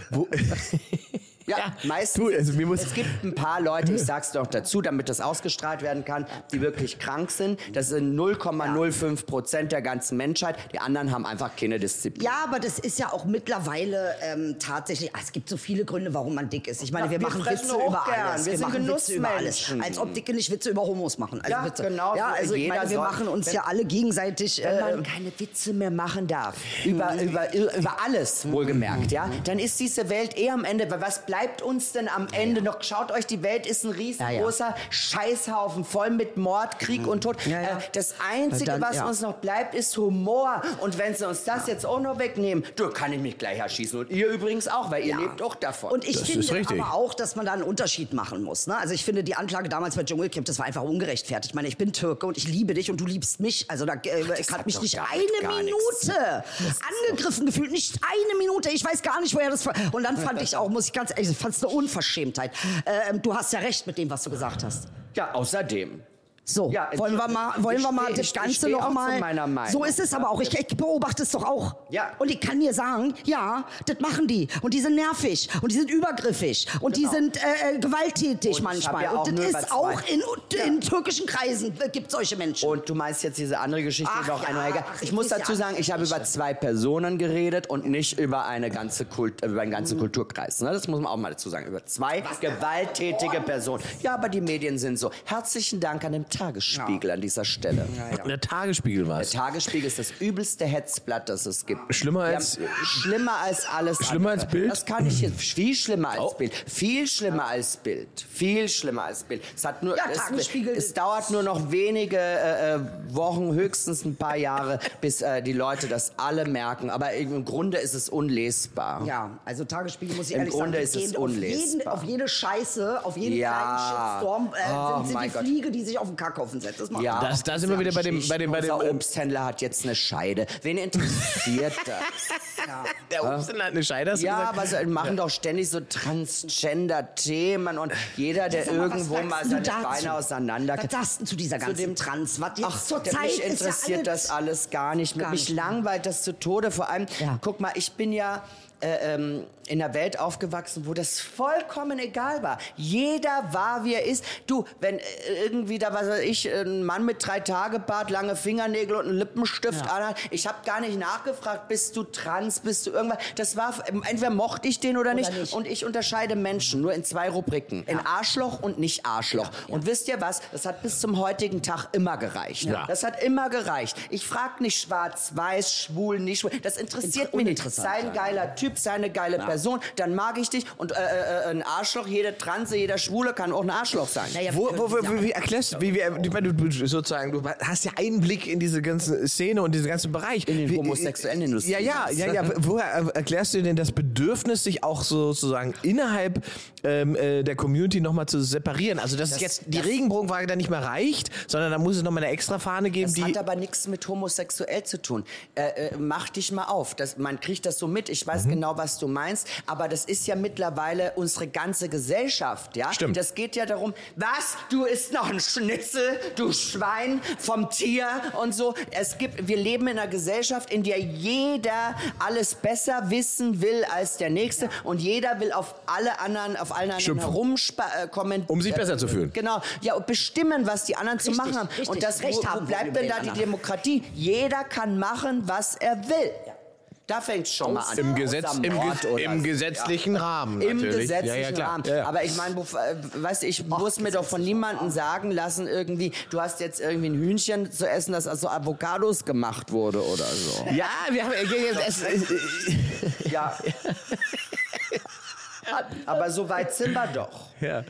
Wo, *laughs* Ja, Ja, meistens. du, also es gibt ein paar Leute, ich sag's noch dazu, damit das ausgestrahlt werden kann, die wirklich krank sind. Das sind 0,05 Prozent der ganzen Menschheit. Die anderen haben einfach keine Disziplin. Ja, aber das ist ja auch mittlerweile ähm, tatsächlich. ah, Es gibt so viele Gründe, warum man dick ist. Ich meine, Ja, wir, wir machen Witze über gern. alles. Wir sind machen Witze über alles. Genussmenschen. Als ob Dicke nicht Witze über Homos machen. Also Ja, bitte. genau, Ja, so also ich meine, wir machen uns wenn- ja alle gegenseitig. Wenn Äh, man keine Witze mehr machen darf, über, über, über alles wohlgemerkt, ja, dann ist diese Welt eh am Ende. Weil was bleibt uns denn am Ende noch? Schaut euch, die Welt ist ein riesengroßer Scheißhaufen voll mit Mord, Krieg und Tod. Ja, ja. Äh, Das Einzige, Dann, was ja. uns noch bleibt, ist Humor. Und wenn sie uns das jetzt auch noch wegnehmen, du kann ich mich gleich erschießen. Und ihr übrigens auch, weil ihr Ja. lebt auch davon. Und ich Das finde aber auch, dass man da einen Unterschied machen muss. Ne? Also ich finde die Anklage damals bei Dschungelcamp, das war einfach ungerechtfertigt. Ich meine, ich bin Türke und ich liebe dich und du liebst mich. Also da äh, hat mich nicht gar- eine. Minute angegriffen gefühlt. Nicht eine Minute. Ich weiß gar nicht, woher das... war. Und dann *laughs* fand ich auch, muss ich ganz ehrlich, ich fand es eine Unverschämtheit. Ähm, du hast ja recht mit dem, was du gesagt hast. ja, außerdem. So, Ja, wollen wir mal, ich wollen wir mal steh- das Ganze auch noch mal. So ist es aber auch. Ich, ich beobachte es doch auch. Ja. Und ich kann dir sagen, ja, das machen die. Und die sind nervig. Und die sind übergriffig. Und die Genau. sind äh, äh, gewalttätig Und manchmal. ja auch Und das ist auch in, Ja. in türkischen Kreisen äh, gibt solche Menschen. Und du meinst jetzt diese andere Geschichte Ach noch ja, egal. ach, Ich muss dazu sagen, ich habe über zwei Personen geredet und nicht über eine ganze Kult, äh, über einen ganzen Kulturkreis. Ne? Das muss man auch mal dazu sagen. Über zwei gewalttätige Personen. Ja, aber die Medien sind so. Herzlichen Dank an den Tagesspiegel an dieser Stelle. Der Tagesspiegel war Der es. Tagesspiegel ist das übelste Hetzblatt, das es gibt. Schlimmer Die als- haben- schlimmer als alles. Schlimmer andere. als Bild? Das kann ich jetzt. *clears throat* Viel schlimmer als Oh. Bild. Viel schlimmer als Bild. Viel schlimmer als Bild. Es hat nur. Ja, es, Tagesspiegel- es dauert nur noch wenige äh, äh, Wochen, höchstens ein paar Jahre, bis äh, die Leute das alle merken. Aber im Grunde ist es unlesbar. ja, also Tagesspiegel muss ich Im ehrlich Grunde sagen, ist die es gehen auf, jeden, unlesbar. auf jede Scheiße, auf jeden Ja. kleinen Shitstorm, äh, Oh sind mein die Gott. Fliege, die sich auf den Kackhaufen setzt. Das macht Ja, Das- da sind wir wieder bei dem- bei dem- bei dem- Unser Obsthändler hat jetzt eine Scheide. Wen interessiert das? *laughs* Der Obsthändler hat eine Scheide, hast Ja, aber sie machen doch ständig so Transgender-Themen und jeder, der mal, irgendwo mal seine dazu? Beine auseinander Was sagst du zu dieser ganzen dem- Trans? Was jetzt Ach, zur Zeit mich ist ja interessiert alles- das alles gar nicht. Gar mich nicht. langweilt das zu Tode. Vor allem, Ja. guck mal, ich bin ja äh, ähm, in einer Welt aufgewachsen, wo das vollkommen egal war. Jeder war, wie er ist. Du, wenn äh, irgendwie da, was weiß ich, ein Mann mit drei Tage Bart, lange Fingernägel und einen Lippenstift anhat, ich habe gar nicht nachgefragt, bist du trans, bist du irgendwas. Das war, entweder mochte ich den oder, nicht. nicht. Und ich unterscheide Menschen nur in zwei Rubriken. In Arschloch und nicht Arschloch. Und wisst ihr was? Das hat bis zum heutigen Tag immer gereicht. Ja. Das hat immer gereicht. Ich frage nicht schwarz, weiß, schwul, nicht schwul. Das interessiert Inter- mich nicht. uninteressant, Sei ein ja. geiler Typ, sei eine geile Person, dann mag ich dich. Und äh, äh, ein Arschloch, jede Transe, jeder Schwule kann auch ein Arschloch sein. Naja, Wo, wo, wo, können- wie erklärst du, wie, wie, du, du sozusagen, du hast ja Einblick in diese ganze Szene und diesen ganzen Bereich. In den Wie- homosexuellen Industrie. Ja, ja, ja, ja. Woher erklärst du denn das Bedürfnis, sich auch sozusagen innerhalb ähm, äh, der Community nochmal zu separieren? Also, dass jetzt die Regenbogenwaage da nicht mehr reicht, sondern da muss es nochmal eine extra Fahne geben, Das die. hat aber nichts mit homosexuell zu tun. Äh, äh, mach dich mal auf. Das, man kriegt das so mit. Ich Mhm. weiß genau, was du meinst. Aber das ist ja mittlerweile unsere ganze Gesellschaft. Ja? Stimmt. Das geht ja darum, was? Du isst noch ein Schnitzel, du Schwein vom Tier und so. Es gibt, wir leben in einer Gesellschaft, in der jeder alles besser wissen will als der Nächste. Und jeder will auf alle anderen, auf allen anderen herumkommen. Um sich besser zu fühlen. Genau. Ja, und bestimmen, was die anderen zu Richtig, machen haben. richtig. Und das, Recht wo, wo haben bleibt denn da die. Demokratie? Jeder kann machen, was er will. Da fängt schon mal an. Im, Gesetz, im, Ge im gesetzlichen Rahmen. Im natürlich. gesetzlichen ja, ja. Rahmen. Ja, ja. Aber ich meine, äh, weißt du, ich muss mir doch von niemandem sagen lassen, irgendwie, du hast jetzt irgendwie ein Hühnchen zu essen, das aus so Avocados gemacht wurde oder so. Ja, wir haben. Es, es, Ja. *laughs* Aber so weit sind wir doch. Ja.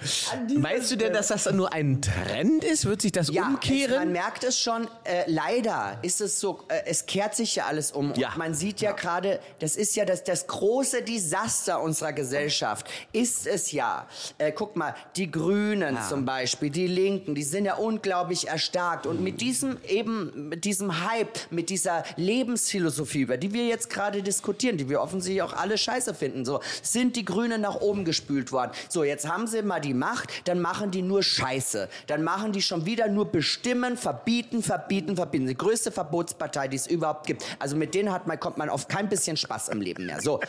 Meinst du denn, dass das dann nur ein Trend ist? Wird sich das Ja, es, man umkehren? merkt es schon. Äh, leider ist es so, äh, es kehrt sich ja alles um. Ja. Und man sieht ja, gerade, das ist ja das, das große Desaster unserer Gesellschaft. Ist es ja. Äh, guck mal, die Grünen zum Beispiel, die Linken, die sind ja unglaublich erstarkt. Und mit diesem eben, mit diesem Hype, mit dieser Lebensphilosophie, über die wir jetzt gerade diskutieren, die wir offensichtlich auch alle scheiße finden, so, sind die Grünen nach oben gespült worden. So, jetzt haben sie mal die Macht, dann machen die nur Scheiße. Dann machen die schon wieder nur bestimmen, verbieten, verbieten, verbieten. Die größte Verbotspartei, die es überhaupt gibt. Also mit denen hat man, kommt man auf kein bisschen Spaß im Leben mehr. So.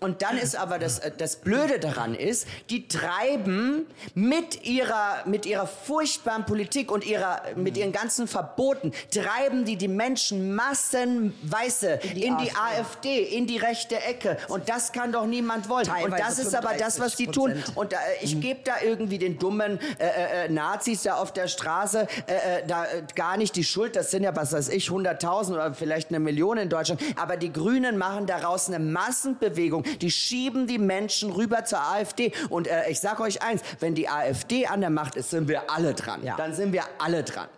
Und dann ist aber das, äh, das Blöde daran ist, die treiben mit ihrer, mit ihrer furchtbaren Politik und ihrer, mit ihren ganzen Verboten, treiben die die Menschen massenweise in die, AfD, in die rechte Ecke. Und das kann doch niemand wollen. und Teilweise das ist aber das, was die tun. 35%. Und äh, ich gebe da irgendwie den dummen äh, äh, Nazis da auf der Straße äh, äh, da äh, gar nicht die Schuld. Das sind ja, was weiß ich, 100.000 oder vielleicht eine Million in Deutschland. Aber die Grünen machen daraus eine Massenbewegung. Die schieben die Menschen rüber zur AfD. Und äh, ich sage euch eins, wenn die AfD an der Macht ist, sind wir alle dran. Ja. Dann sind wir alle dran.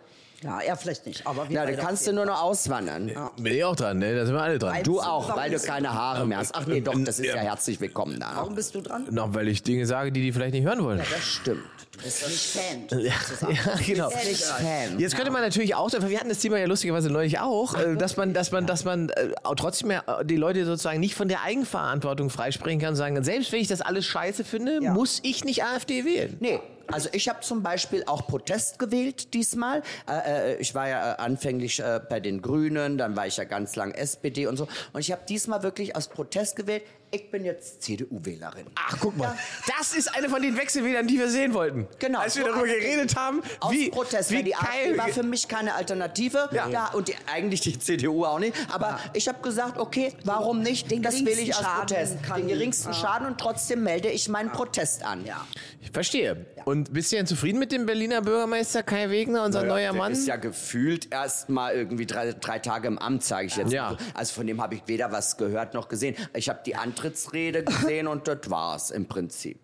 Ja, er vielleicht nicht, aber wir Na, dann beide kannst auf du jeden nur noch auswandern. Bin ich auch dran, ne? Da sind wir alle dran. Du auch, weil du keine Haare mehr hast. Ach nee, doch, das ist ja herzlich willkommen da. Warum bist du dran? Noch, weil ich Dinge sage, die die vielleicht nicht hören wollen. Das stimmt. Du bist nicht Fan. Ja, *laughs* ja, genau. Nicht Fan. Jetzt könnte man natürlich auch, wir hatten das Thema ja lustigerweise neulich auch, äh, dass man, dass man, dass man äh, auch trotzdem ja äh, die Leute sozusagen nicht von der Eigenverantwortung freisprechen kann und sagen, selbst wenn ich das alles scheiße finde, Ja. muss ich nicht AfD wählen. Nee. Also ich habe zum Beispiel auch Protest gewählt diesmal. Äh, äh, ich war ja äh, anfänglich äh, bei den Grünen, dann war ich ja ganz lang SPD und so. Und ich habe diesmal wirklich aus Protest gewählt. Ich bin jetzt CDU-Wählerin. Ach, guck mal. Das ist eine von den Wechselwählern, die wir sehen wollten. Genau. Als wir So darüber geredet haben, Aus wie, Protest, wie weil die AfD war für mich keine Alternative. Ja. und die, eigentlich die CDU auch nicht. Aber ich habe gesagt, okay, warum nicht? Den das will ich aus Schaden Protest. kann- Den geringsten Ja. Schaden und trotzdem melde ich meinen Protest an. Ja. Ich verstehe. Und bist du denn zufrieden mit dem Berliner Bürgermeister Kai Wegner, unser neuer Der Mann? ist ja gefühlt erst mal irgendwie drei, drei Tage im Amt, sage ich jetzt. Ja. Also von dem habe ich weder was gehört noch gesehen. Ich habe die Antrittsrede gesehen und das war's im Prinzip.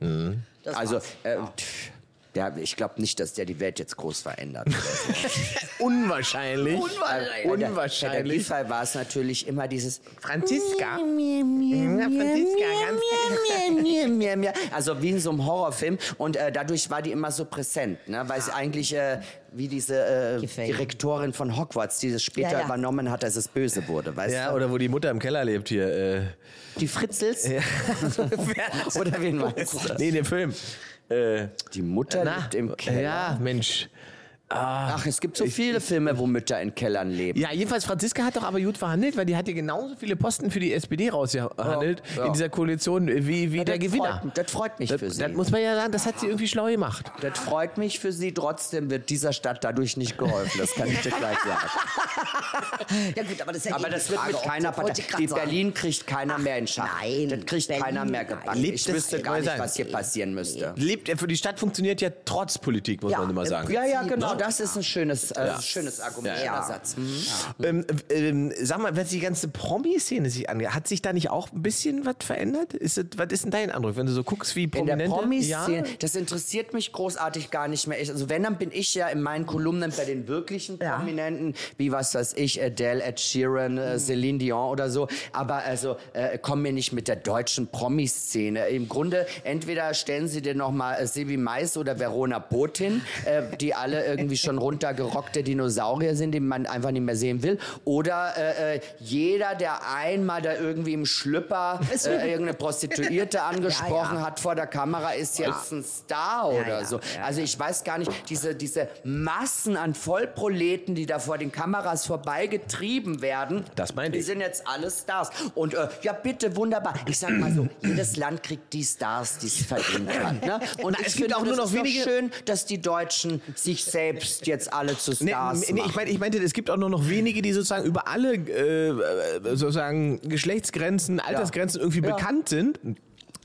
Das also war's. äh, pff, der, ich glaube nicht, dass der die Welt jetzt groß verändert. *laughs* Unwahrscheinlich. Unwahrscheinlich. Bei der Unwahrscheinlich. Giffey war es natürlich immer dieses Franziska. Ja, Franziska, ganz Also wie in so einem Horrorfilm. Und äh, dadurch war die immer so präsent, ne? weil sie eigentlich äh, wie diese äh. Direktorin von Hogwarts, die es später Ja, ja. übernommen hat, als es böse wurde. Weißt Ja, du? oder wo die Mutter im Keller lebt hier. Äh. Die Fritzels? *laughs* Oder wen meinst du? nee, den Film. Äh, Die Mutter na, lebt im Keller. Ja, Mensch. Ach, es gibt so viele Filme, wo Mütter in Kellern leben. Ja, jedenfalls, Franziska hat doch aber gut verhandelt, weil die hat ja genauso viele Posten für die SPD rausgehandelt Ja, ja. in dieser Koalition wie, wie der das Gewinner. Freut, das freut mich Das, für sie. das muss man ja sagen, das hat sie irgendwie schlau gemacht. Das freut mich für sie. Trotzdem wird dieser Stadt dadurch nicht geholfen. Das kann ich dir gleich sagen. *laughs* Ja gut, aber das ist ja Aber die das wird Frage, mit ob- keiner Partei. ich sagen. Berlin kriegt keiner mehr in Schach. Nein, Das kriegt Berlin, keiner mehr gebacken. Lebt Ich das- wüsste gar nicht, was hier passieren müsste. Lebt, für die Stadt funktioniert ja trotz Politik, muss Ja, man immer im sagen. Ja, ja, genau. Das ist ein schönes, äh, schönes Argument, Ja, ja. Satz. Mhm. Ähm, ähm, sag mal, wenn die ganze Promi-Szene sich angeht, hat sich da nicht auch ein bisschen was verändert? Ist das, was ist denn dein Eindruck, wenn du so guckst, wie In der Prominente? Promi-Szene, ja? das interessiert mich großartig gar nicht mehr. Ich, also wenn, dann bin ich ja in meinen Kolumnen bei den wirklichen Ja. Prominenten, wie was weiß ich, Adele, Ed Sheeran, äh, Celine Dion oder so. Aber also äh, komm mir nicht mit der deutschen Promi-Szene. Im Grunde, entweder stellen sie dir noch mal äh, Sebi Mais oder Verona Botin, äh, die alle *laughs* irgendwie schon runtergerockte Dinosaurier sind, die man einfach nicht mehr sehen will. Oder äh, äh, jeder, der einmal da irgendwie im Schlüpper äh, irgendeine Prostituierte *laughs* angesprochen Ja, ja. hat vor der Kamera, ist jetzt ein Star oder ja, so. ja, also ich weiß gar nicht, diese, diese Massen an Vollproleten, die da vor den Kameras vorbeigetrieben werden, Das meinte die ich. sind jetzt alle Stars. Und äh, ja, bitte, wunderbar. Ich sag mal so, jedes Land kriegt die Stars, die es verdient hat. Ne? *laughs* Und Na, ich es gibt finde, auch nur noch wenige- schön, dass die Deutschen sich selbst jetzt alle zu Nee, Stars nee, ich, machen. mein, ich meinte, es gibt auch nur noch wenige, die sozusagen über alle äh, sozusagen Geschlechtsgrenzen, Altersgrenzen irgendwie Ja. bekannt sind.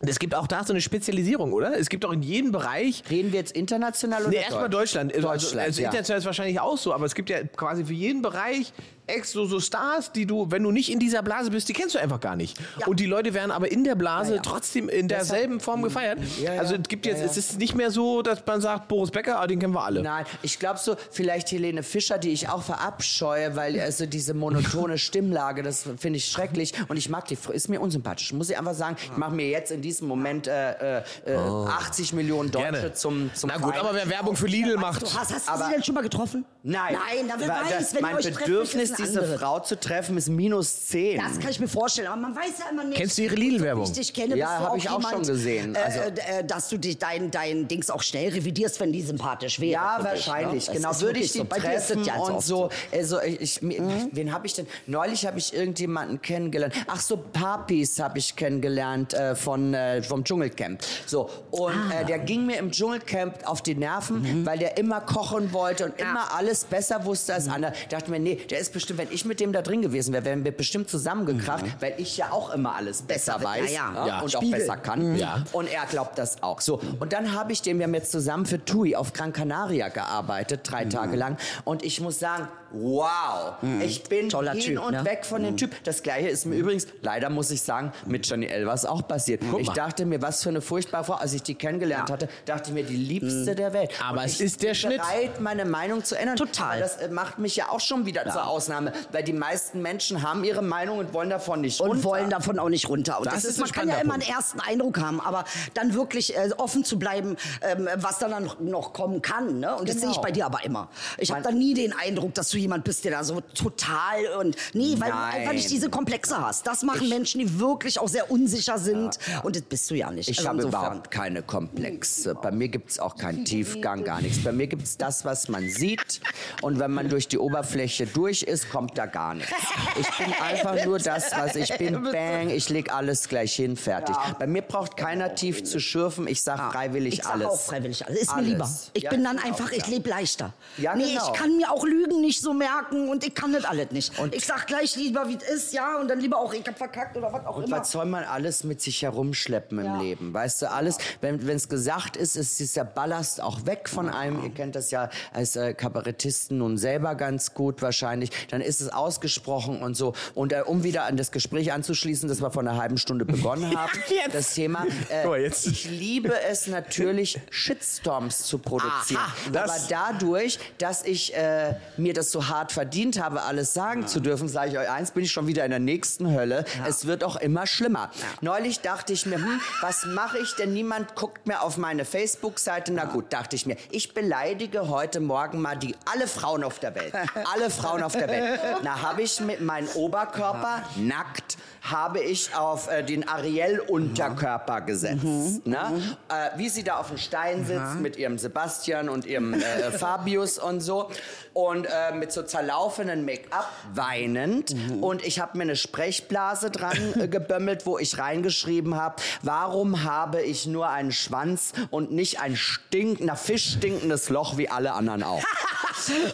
Es gibt auch da so eine Spezialisierung, oder? Es gibt auch in jedem Bereich. Reden wir jetzt international oder Nee, erstmal Deutschland. Also, Deutschland, also ja. international ist wahrscheinlich auch so, aber es gibt ja quasi für jeden Bereich ex so, so Stars, die du, wenn du nicht in dieser Blase bist, die kennst du einfach gar nicht. Ja. Und die Leute werden aber in der Blase Ja, trotzdem in derselben Form gefeiert. Also es gibt jetzt, es ist nicht mehr so, dass man sagt, Boris Becker, ah, den kennen wir alle. Nein, ich glaube so, vielleicht Helene Fischer, die ich auch verabscheue, weil also diese monotone *laughs* Stimmlage, das finde ich schrecklich. Und ich mag die, ist mir unsympathisch. Muss ich einfach sagen, ich mache mir jetzt in diesem Moment äh, äh, äh, 80 Millionen Deutsche Gerne. zum, zum Na gut, Feind. aber wer Werbung für Lidl macht. Du hast, hast du Aber- sie denn schon mal getroffen? Nein, Nein, da wer weiß, wenn mein ihr euch Bedürfnis, diese anderes. Frau zu treffen, ist minus 10. Das kann ich mir vorstellen, aber man weiß ja immer nicht. Kennst du ihre Lidl-Werbung? So ich dich kenne, Ja, bist du hab auch ich auch jemand, schon gesehen. Äh, Also- äh, dass du dich dein, dein Dings auch schnell revidierst, wenn die sympathisch wäre. Ja, für dich, wahrscheinlich. ne? Genau, würde ich die so. Bei dir ist das treffen ganz und so. Also ich, ich, Mhm. wen habe ich denn? Neulich habe ich irgendjemanden kennengelernt. Ach so, Papis habe ich kennengelernt äh, von äh, vom Dschungelcamp. So und Ah. äh, der ging mir im Dschungelcamp auf die Nerven, Mhm. weil der immer kochen wollte und immer alles besser wusste als andere. Dachte mir, nee, der ist bestimmt, wenn ich mit dem da drin gewesen wäre, wären wir bestimmt zusammengekracht, weil ich ja auch immer alles besser, Mhm. Besser, weiß ja, ja. ja, Ja, und Spiegel. auch besser kann. Ja. Und er glaubt das auch. So, und dann habe ich dem, wir haben jetzt zusammen für TUI auf Gran Canaria gearbeitet, drei Mhm. Tage lang. Und ich muss sagen, wow, ich bin Toller hin Typ, und ne? weg von dem Typ. Das gleiche ist mir übrigens, leider muss ich sagen, mit Johnny Elvers auch passiert. ich mal. dachte mir, was für eine furchtbare Frau, als ich die kennengelernt hatte, dachte ich mir, die liebste der Welt. Aber und es ich ist der bin Schnitt. bereit, meine Meinung zu ändern. Total. Das äh, macht mich ja auch schon wieder zur Ausnahme, weil die meisten Menschen haben ihre Meinung und wollen davon nicht und runter. wollen davon auch nicht runter. Und Das das, ist man kann ja immer einen ersten Eindruck haben, aber dann wirklich äh, offen zu bleiben, ähm, was dann noch, noch kommen kann. Ne? Und das sehe ich Genau. bei dir aber immer. Ich habe da nie den Eindruck, dass du jemand bist, der da so total und nee, weil du Nein. einfach nicht diese Komplexe hast. Das machen Menschen, die wirklich auch sehr unsicher sind. Und das bist du ja nicht. Ich Also habe insofern. überhaupt keine Komplexe. Bei mir gibt es auch keinen Tiefgang, gar nichts. Bei mir gibt es das, was man sieht. Und wenn man durch die Oberfläche durch ist, kommt da gar nichts. Ich bin einfach nur das, was ich bin. *laughs* Bang, ich leg alles gleich hin, fertig. Bei mir braucht keiner tief zu schürfen. Ich sag freiwillig ich sag alles. auch freiwillig alles. Ist Alles. mir lieber. Ich Ja, bin dann ich einfach, ich ja. lebe leichter. Ja, nee, genau. ich kann mir auch Lügen nicht so merken und ich kann das alles nicht. ich sag gleich lieber, wie es ist, ja, und dann lieber auch, ich hab verkackt oder was auch Und immer. was soll man alles mit sich herumschleppen im Ja. Leben? Weißt du, alles, wenn es gesagt ist, ist dieser Ballast auch weg von einem. Ihr kennt das ja als äh, Kabarettisten nun selber ganz gut wahrscheinlich. Dann ist es ausgesprochen und so. Und äh, um wieder an das Gespräch anzuschließen, das wir vor einer halben Stunde begonnen *laughs* haben, jetzt. das Thema. Äh, jetzt. Ich liebe es natürlich, Shitstorms zu produzieren. Aha, Aber das- dadurch, dass ich äh, mir das so hart verdient habe, alles sagen zu dürfen, sage ich euch eins, bin ich schon wieder in der nächsten Hölle. Es wird auch immer schlimmer. Neulich dachte ich mir, hm, was mache ich denn? Niemand guckt mehr auf meine Facebook-Seite. Na gut, dachte ich mir, ich beleidige heute Morgen mal die alle Frauen auf der Welt. *laughs* Alle Frauen auf der Welt. Na, habe ich mit meinem Oberkörper nackt habe ich auf äh, den Ariel-Unterkörper gesetzt. Ne? Äh, wie sie da auf dem Stein sitzt mit ihrem Sebastian und ihrem äh, *laughs* Fabius und so. Und äh, mit so zerlaufenden Make-up, weinend. Und ich habe mir eine Sprechblase dran äh, gebömmelt, wo ich reingeschrieben habe, warum habe ich nur einen Schwanz und nicht ein stink, na, fischstinkendes Loch wie alle anderen auch. *laughs*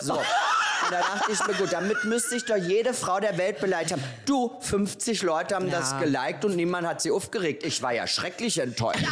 So. Und da dachte ich mir, gut, damit müsste ich doch jede Frau der Welt beleidigt haben. Du, 50 Leute haben das geliked und niemand hat sie aufgeregt. Ich war ja schrecklich enttäuscht.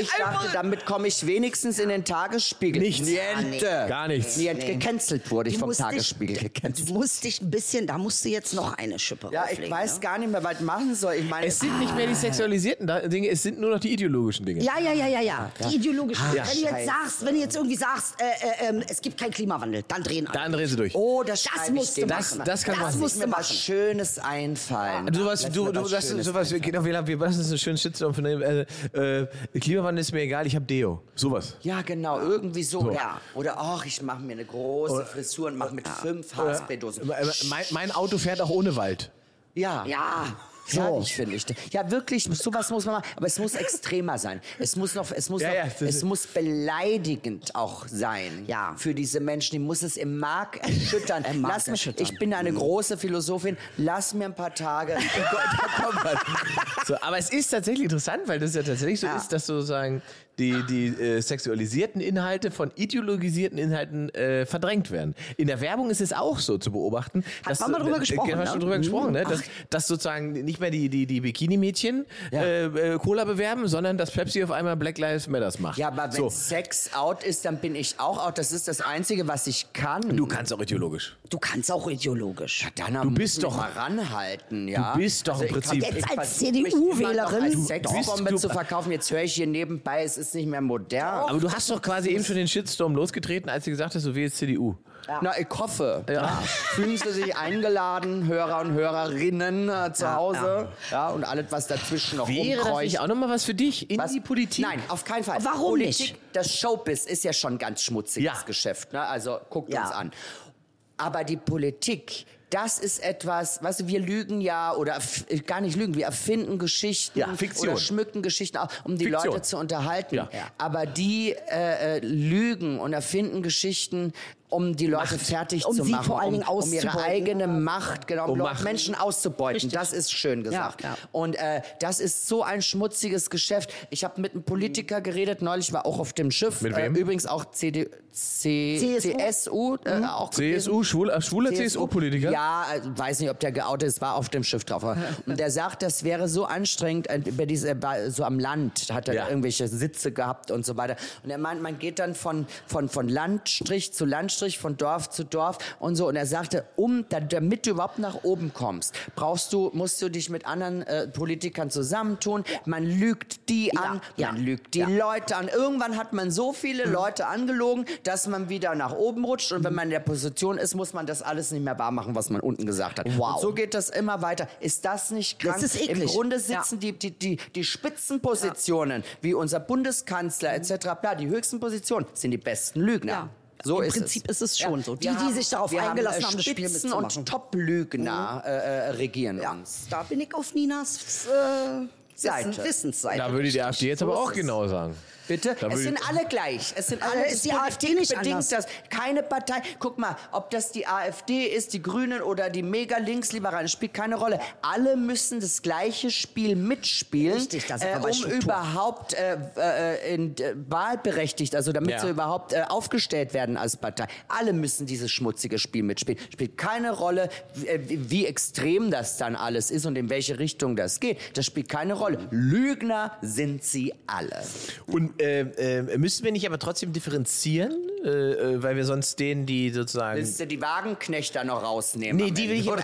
Ich dachte, damit komme ich wenigstens in den Tagesspiegel. Nichts. Niente. Gar nichts. Niente. Gecancelt wurde ich Du vom musst dich- Tagesspiegel. Du musst dich ein bisschen, da musst du jetzt noch eine Schippe Ja, ich weiß ne? gar nicht mehr, was ich machen soll. Ich meine, Es sind nicht mehr die sexualisierten Da- Dinge, es sind nur noch die ideologischen Dinge. Ja, ja, ja, ja, ja. Die ideologische. Ah, wenn du jetzt sagst, wenn du jetzt irgendwie sagst, äh, äh, ähm, es gibt keinen Klimawandel, dann drehen alle. Dann drehen sie durch. oh, das, Das ich musst du machen. mal. Das kann Das man. musst du mir was. Schönes einfallen. Du, was, du, du, was das, sowas, genau, wir, wir, was ist ein schönes Shitstorm von äh, äh, Klimawandel ist mir egal, ich habe Deo. Sowas. Ja, genau, irgendwie so. So. Ja. Oder ach, ich mache mir eine große Frisur und mache mit fünf Haarspray-Dosen. Äh, Mein, mein Auto fährt auch ohne Wald. Ja. Ja. So. Herrlich, finde ich. Ja, wirklich, sowas muss man machen. Aber es muss extremer sein. Es muss noch, es muss, Ja, noch, ja, es muss beleidigend auch sein. Ja. Für diese Menschen. Die muss es im Mark erschüttern. *laughs* Im Mark Lass erschüttern. Ich bin eine große Philosophin. Lass mir ein paar Tage. *laughs* So, aber es ist tatsächlich interessant, weil das ja tatsächlich so Ja. ist, dass sozusagen die, die äh, sexualisierten Inhalte von ideologisierten Inhalten äh, verdrängt werden. In der Werbung ist es auch so zu beobachten. dass man mal drüber äh, gesprochen, Haben wir ne? schon drüber Mhm. gesprochen, ne? dass, dass sozusagen nicht mehr die, die, die Bikini-Mädchen Ja. äh, äh, Cola bewerben, sondern dass Pepsi auf einmal Black Lives Matters macht. Ja, aber wenn so. Sex out ist, dann bin ich auch out. Das ist das Einzige, was ich kann. Du kannst auch ideologisch. Du kannst auch ideologisch. Ja, dann Du bist doch- mal ranhalten, ja. Du bist doch im ich Prinzip- kann- Jetzt als CDU-Wählerin. Sexbombe zu verkaufen. Jetzt höre ich hier nebenbei, es ist nicht mehr modern. Aber du hast doch quasi eben schon den Shitstorm losgetreten, als du gesagt hast, du wählst CDU. Na, ich hoffe. Ja. Fühlen Sie sich eingeladen, Hörer und Hörerinnen äh, zu Hause. Ja. und alles, was dazwischen noch Wäre das rumkreucht. nicht auch nochmal was für dich in Was? die Politik? Nein, auf keinen Fall. Warum Politik, nicht? Das Showbiz ist ja schon ein ganz schmutziges Ja. Geschäft. Ne? Also guckt Ja. uns an. Aber die Politik, das ist etwas, weißt du, wir lügen ja oder gar nicht lügen, wir erfinden Geschichten Ja, oder schmücken Geschichten auch, um die Fiktion. Leute zu unterhalten. Ja. Ja. Aber die äh, äh, lügen und erfinden Geschichten, um die Leute fertig Um zu sie machen, vor allen Dingen um, um ihre eigene Macht, genau, um, Um Leute- Macht. Menschen auszubeuten. Das ist schön gesagt. Ja, ja. Und äh, das ist so ein schmutziges Geschäft. Ich habe mit einem Politiker geredet, neulich war auch auf dem Schiff. Mit wem? Äh, übrigens auch CD, C, CSU? CSU. Äh, auch CSU, schwul, äh, schwuler CSU-Politiker? Ja, äh, weiß nicht, ob der geoutet ist, war auf dem Schiff drauf. *laughs* Und der sagt, das wäre so anstrengend, äh, bei diese, bei, so am Land hat er Ja. irgendwelche Sitze gehabt und so weiter. Und er meint, man geht dann von, von, von Landstrich zu Landstrich, von Dorf zu Dorf und so. Und er sagte, um, da, damit du überhaupt nach oben kommst, brauchst du, musst du dich mit anderen äh, Politikern zusammentun. Man lügt die an, ja, man lügt die ja. Leute an. Irgendwann hat man so viele Mhm. Leute angelogen, dass man wieder nach oben rutscht. Und wenn man in der Position ist, muss man das alles nicht mehr wahr machen, was man unten gesagt hat. Wow. Und so geht das immer weiter. Ist das nicht krank? Das ist Im eklig. Grunde sitzen die, die, die, die Spitzenpositionen, wie unser Bundeskanzler etc., bla, die höchsten Positionen, sind die besten Lügner. Ja. So Im ist Prinzip es. ist es schon so. Die, die sich darauf eingelassen haben, haben, das Spiel Spitzen mitzumachen. und Top-Lügner äh, äh, regieren Ja, uns. da bin ich auf Ninas äh, Seite. Wissen, Wissensseite. Da würde die AfD jetzt aber auch genau sagen. Bitte? Da Es sind alle gleich. Es sind Also alle ist die Politik AfD nicht bedingt anders? das. Keine Partei. Guck mal, ob das die AfD ist, die Grünen oder die mega linksliberalen, spielt keine Rolle. Alle müssen das gleiche Spiel mitspielen, Richtig, das ist äh, um Struktur. überhaupt äh, äh, in, äh, wahlberechtigt, also damit Ja. sie überhaupt äh, aufgestellt werden als Partei. Alle müssen dieses schmutzige Spiel mitspielen. Spielt keine Rolle, wie, äh, wie extrem das dann alles ist und in welche Richtung das geht. Das spielt keine Rolle. Lügner sind sie alle. Und äh, äh, müssten wir nicht aber trotzdem differenzieren, äh, äh, weil wir sonst denen, die sozusagen... Willst du die Wagenknechter noch rausnehmen? Nee, die will, ich, äh,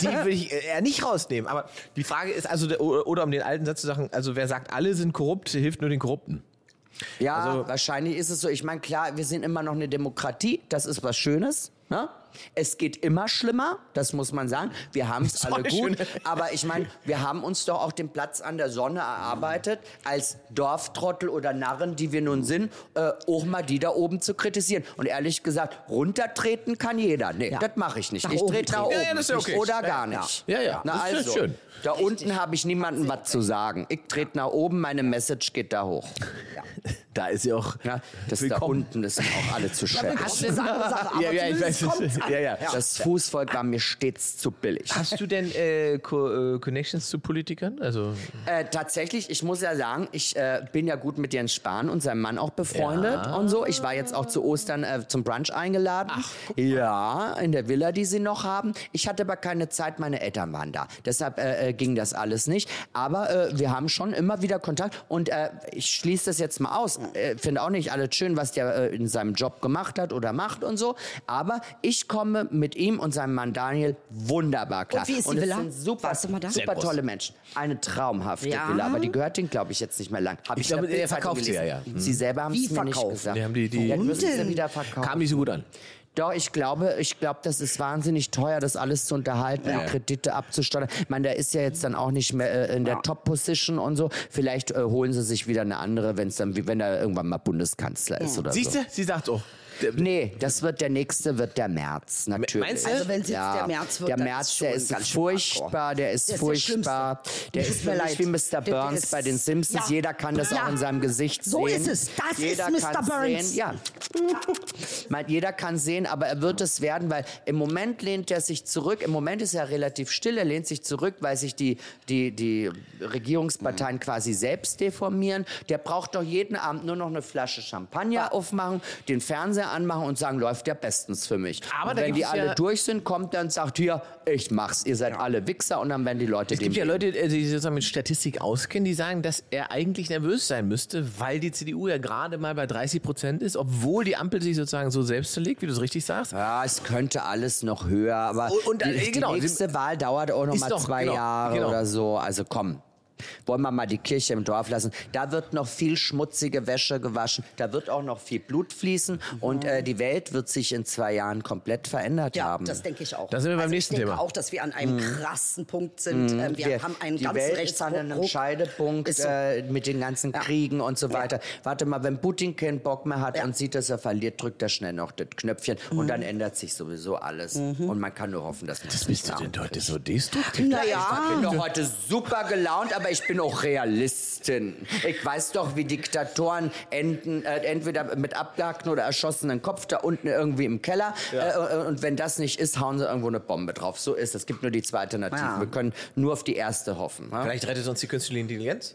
die, die will ich äh, eher nicht rausnehmen. Aber die Frage ist, also, der- oder oder um den alten Satz zu sagen, also wer sagt, alle sind korrupt, hilft nur den Korrupten. Ja, Also- wahrscheinlich ist es so. Ich meine, klar, wir sind immer noch eine Demokratie. Das ist was Schönes. Ne? Es geht immer schlimmer, das muss man sagen. Wir haben es alle gut. Aber ich meine, wir haben uns doch auch den Platz an der Sonne erarbeitet, als Dorftrottel oder Narren, die wir nun sind, äh, auch mal die da oben zu kritisieren. Und ehrlich gesagt, runtertreten kann jeder. Nee, Ja. das mache ich nicht. Nach ich trete nach treten. oben. Ja, ja, ja okay. Oder gar Ja. nicht. Ja, ja, Na das ist also, schön. da unten habe ich niemandem was zu sagen. Ich trete nach oben, meine Message geht da hoch. *laughs* Da ist sie auch Ja, das da unten, das sind auch alle zu schwer. Das ist eine andere Sache, aber Ja, ja, ich weiß. Ja, ja. Das Fußvolk war mir stets zu billig. Hast du denn äh, Co äh, Connections zu Politikern? Also Äh, tatsächlich, ich muss ja sagen, ich äh, bin ja gut mit Jens Spahn und seinem Mann auch befreundet und so. Ich war jetzt auch zu Ostern äh, zum Brunch eingeladen. ja, in der Villa, die sie noch haben. Ich hatte aber keine Zeit, meine Eltern waren da. Deshalb ging das alles nicht. Aber äh, wir haben schon immer wieder Kontakt und äh, ich schließe das jetzt mal aus. Äh, Finde auch nicht alles schön, was der äh, in seinem Job gemacht hat oder macht und so. Aber ich komme mit ihm und seinem Mann Daniel wunderbar klar. Und wie ist die und Villa? sind super, Warst du mal da? Sehr super tolle Menschen. Eine traumhafte Ja. Villa, aber die gehört denen, glaube ich, jetzt nicht mehr lang. Hab Ich glaube, der verkauft sie ja, ja. Sie selber haben es mir nicht verkauft? gesagt. Die haben die- die- ja, müssen sie wieder verkaufen. kam nicht so gut an. Doch, ich glaube, ich glaube, das ist wahnsinnig teuer, das alles zu unterhalten, Ja. Kredite abzusteuern. Ich meine, der ist ja jetzt dann auch nicht mehr äh, in der Top-Position und so. Vielleicht äh, holen sie sich wieder eine andere, wenn es dann, wie wenn er irgendwann mal Bundeskanzler ist oder Siehst so. du? Sie sagt auch. Der- Nee, das wird der nächste, wird der März, natürlich. Meinst du? Also wenn es jetzt der März wird, Der dann März, ist der ist furchtbar, der ist Der ist der furchtbar. Der ist für mich leid. wie Mr. Der- der Burns ist- bei den Simpsons. Ja. Jeder kann das Ja. auch in seinem Gesicht So sehen. ist es. Das ist jeder Mr. kann's Burns. Sehen. Ja. *laughs* Jeder kann sehen, aber er wird es werden, weil im Moment lehnt er sich zurück. Im Moment ist er relativ still. Er lehnt sich zurück, weil sich die, die, die Regierungsparteien quasi selbst deformieren. Der braucht doch jeden Abend nur noch eine Flasche Champagner aufmachen, den Fernseher Anmachen und sagen, läuft ja bestens für mich. Aber und wenn die alle ja- durch sind, kommt dann und sagt, hier, ich mach's, ihr seid alle Wichser und dann werden die Leute Es gibt ja Leute, äh, die sich sozusagen mit Statistik auskennen, die sagen, dass er eigentlich nervös sein müsste, weil die CDU ja gerade mal bei 30 Prozent ist, obwohl die Ampel sich sozusagen so selbst zerlegt, wie du es richtig sagst. Ja, es könnte alles noch höher, aber Und- und, die, äh, die genau, nächste Wahl dauert auch noch mal doch, zwei genau, Jahre genau. oder so. Also komm. Wollen wir mal die Kirche im Dorf lassen. Da wird noch viel schmutzige Wäsche gewaschen. Da wird auch noch viel Blut fließen. Und äh, die Welt wird sich in zwei Jahren komplett verändert Ja, haben. das denke ich auch. Da sind wir beim also nächsten ich denke Thema. auch, dass wir an einem krassen Punkt sind. Ähm, wir, Wir- haben einen die ganz Welt ist an einem Rechtsruck. Scheidepunkt so. äh, mit den ganzen Ja. Kriegen und so weiter. Warte mal, wenn Putin keinen Bock mehr hat Ja. und sieht, dass er verliert, drückt er schnell noch das Knöpfchen Mhm. und dann ändert sich sowieso alles. Und man kann nur hoffen, dass man das Bist du denn heute so destruktiv? Naja, Ich bin doch heute super gelaunt, aber ich bin auch Realistin. Ich weiß doch, wie Diktatoren enden, äh, entweder mit abgehackten oder erschossenen Kopf da unten irgendwie im Keller. Äh, und wenn das nicht ist, hauen sie irgendwo eine Bombe drauf. So ist es. Es gibt nur die zwei Alternativen. Ja. Wir können nur auf die erste hoffen. Ja? Vielleicht rettet uns die künstliche Intelligenz?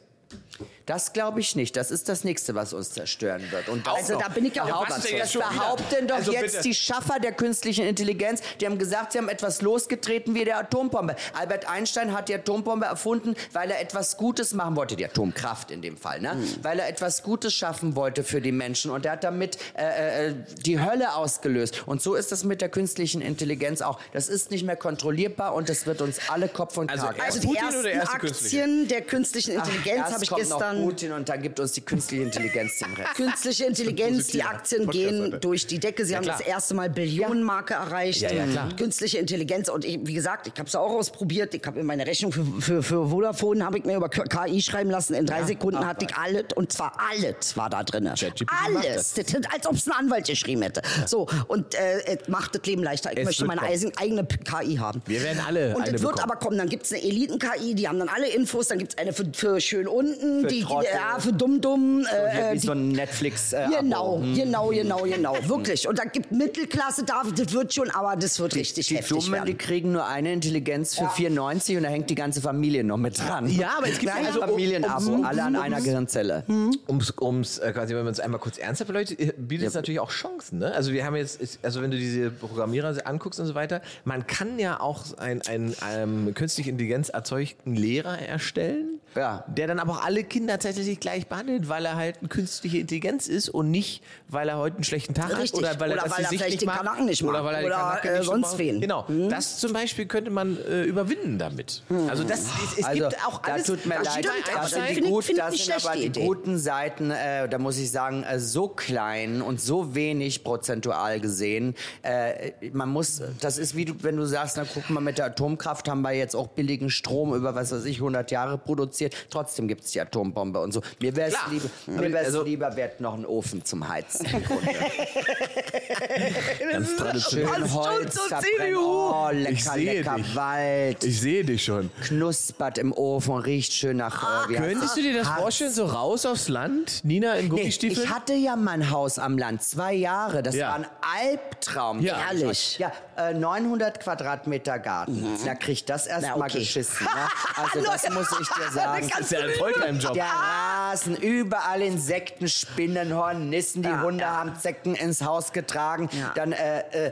Das glaube ich nicht. Das ist das Nächste, was uns zerstören wird. Und das Also da bin ich ja auch das behaupten doch Also jetzt bitte. die Schaffer der künstlichen Intelligenz. Die haben gesagt, sie haben etwas losgetreten wie der Atombombe. Albert Einstein hat die Atombombe erfunden, weil er etwas Gutes machen wollte. Die Atomkraft in dem Fall, ne? Hm. Weil er etwas Gutes schaffen wollte für die Menschen. Und er hat damit äh, äh, die Hölle ausgelöst. Und so ist das mit der künstlichen Intelligenz auch. Das ist nicht mehr kontrollierbar und das wird uns alle Kopf und Also Kragen. erst also die ersten erste künstliche? Aktien der künstlichen Intelligenz erst habe ich kommt noch gestern. Putin und dann gibt uns die künstliche Intelligenz den Rest. *laughs* Künstliche Intelligenz, die Aktien gehen durch die Decke. Sie haben klar. das erste Mal Billionenmarke erreicht. Ja, ja, klar. Künstliche Intelligenz. Und ich, wie gesagt, ich habe es auch ausprobiert. Ich habe in meine Rechnung für, für, für Vodafone habe ich mir über KI schreiben lassen. In drei Sekunden hatte ich alles. Und zwar alles war da drin. Alles. Das als ob es ein Anwalt geschrieben hätte. So, und äh, es macht das Leben leichter. Ich Es möchte meine kommen. eigene KI haben. Wir werden alle Und eine es wird bekommen. aber kommen. Dann gibt es eine Eliten-KI, die haben dann alle Infos. Dann gibt es eine für, für schön unten, Für die, ja, für dumm-dumm. Äh, Wie die so ein Netflix. Äh, Genau, Abo. genau, genau, genau. *laughs* Wirklich. Und da gibt Mittelklasse da, das wird schon, aber das wird richtig Die heftig Dummen, die werden. kriegen nur eine Intelligenz für 94 und da hängt die ganze Familie noch mit dran. Ja, aber es gibt Nein, ja also, um- Familienabo, um- alle an einer Gehirnzelle. Ums, ums äh, quasi, wenn man es einmal kurz ernsthaft beleuchtet, äh, bietet es natürlich auch Chancen. Ne? Also wir haben jetzt, also wenn du diese Programmierer anguckst und so weiter, man kann ja auch einen ein, ähm, künstlich Intelligenz erzeugten Lehrer erstellen, Ja. der dann aber auch alle Kinder tatsächlich gleich behandelt, weil er halt eine künstliche Intelligenz ist und nicht, weil er heute einen schlechten Tag Richtig. hat oder weil er, Oder das weil er vielleicht nicht den Kanaken nicht oder mag. weil er Oder, Kanaken äh, nicht so sonst wen. Genau, das zum Beispiel könnte man äh, überwinden damit. Also das, es, es Also, gibt auch da alles. tut mir das leid, stimmt, aber das sind, die, gut, das sind aber die Idee. guten Seiten, äh, da muss ich sagen, äh, so klein und so wenig prozentual gesehen. Äh, man muss, das ist wie du, wenn du sagst, na guck mal, mit der Atomkraft haben wir jetzt auch billigen Strom über, was weiß ich, 100 Jahre produziert. Trotzdem gibt es die Atombombe und so. Mir wäre es lieber, mir wär's Also- lieber, wäre noch ein Ofen zum Heizen. im Grunde. *laughs* ganz traditionell. Holz. CDU. Oh, lecker, Ich sehe lecker dich. Wald. Ich sehe dich schon. Knuspert im Ofen, riecht schön nach. Äh, wie heißt Könntest du dir das Harz. vorstellen, so raus aufs Land? Nina in Nee, Gummistiefeln? ich hatte ja mein Haus am Land, zwei Jahre. Das Ja. war ein Albtraum. Ja. Ehrlich. Ja, äh, 900 Quadratmeter Garten. Da kriegt das erst Na, mal okay. geschissen. *laughs* Ne? Also das muss ich dir sagen. Das ist ja ein Volltime-Job. Der Rasen, überall Insekten, Spinnen, Hornissen, die Ja, Hunde ja. haben Zecken ins Haus getragen. Ja. Dann, äh, äh,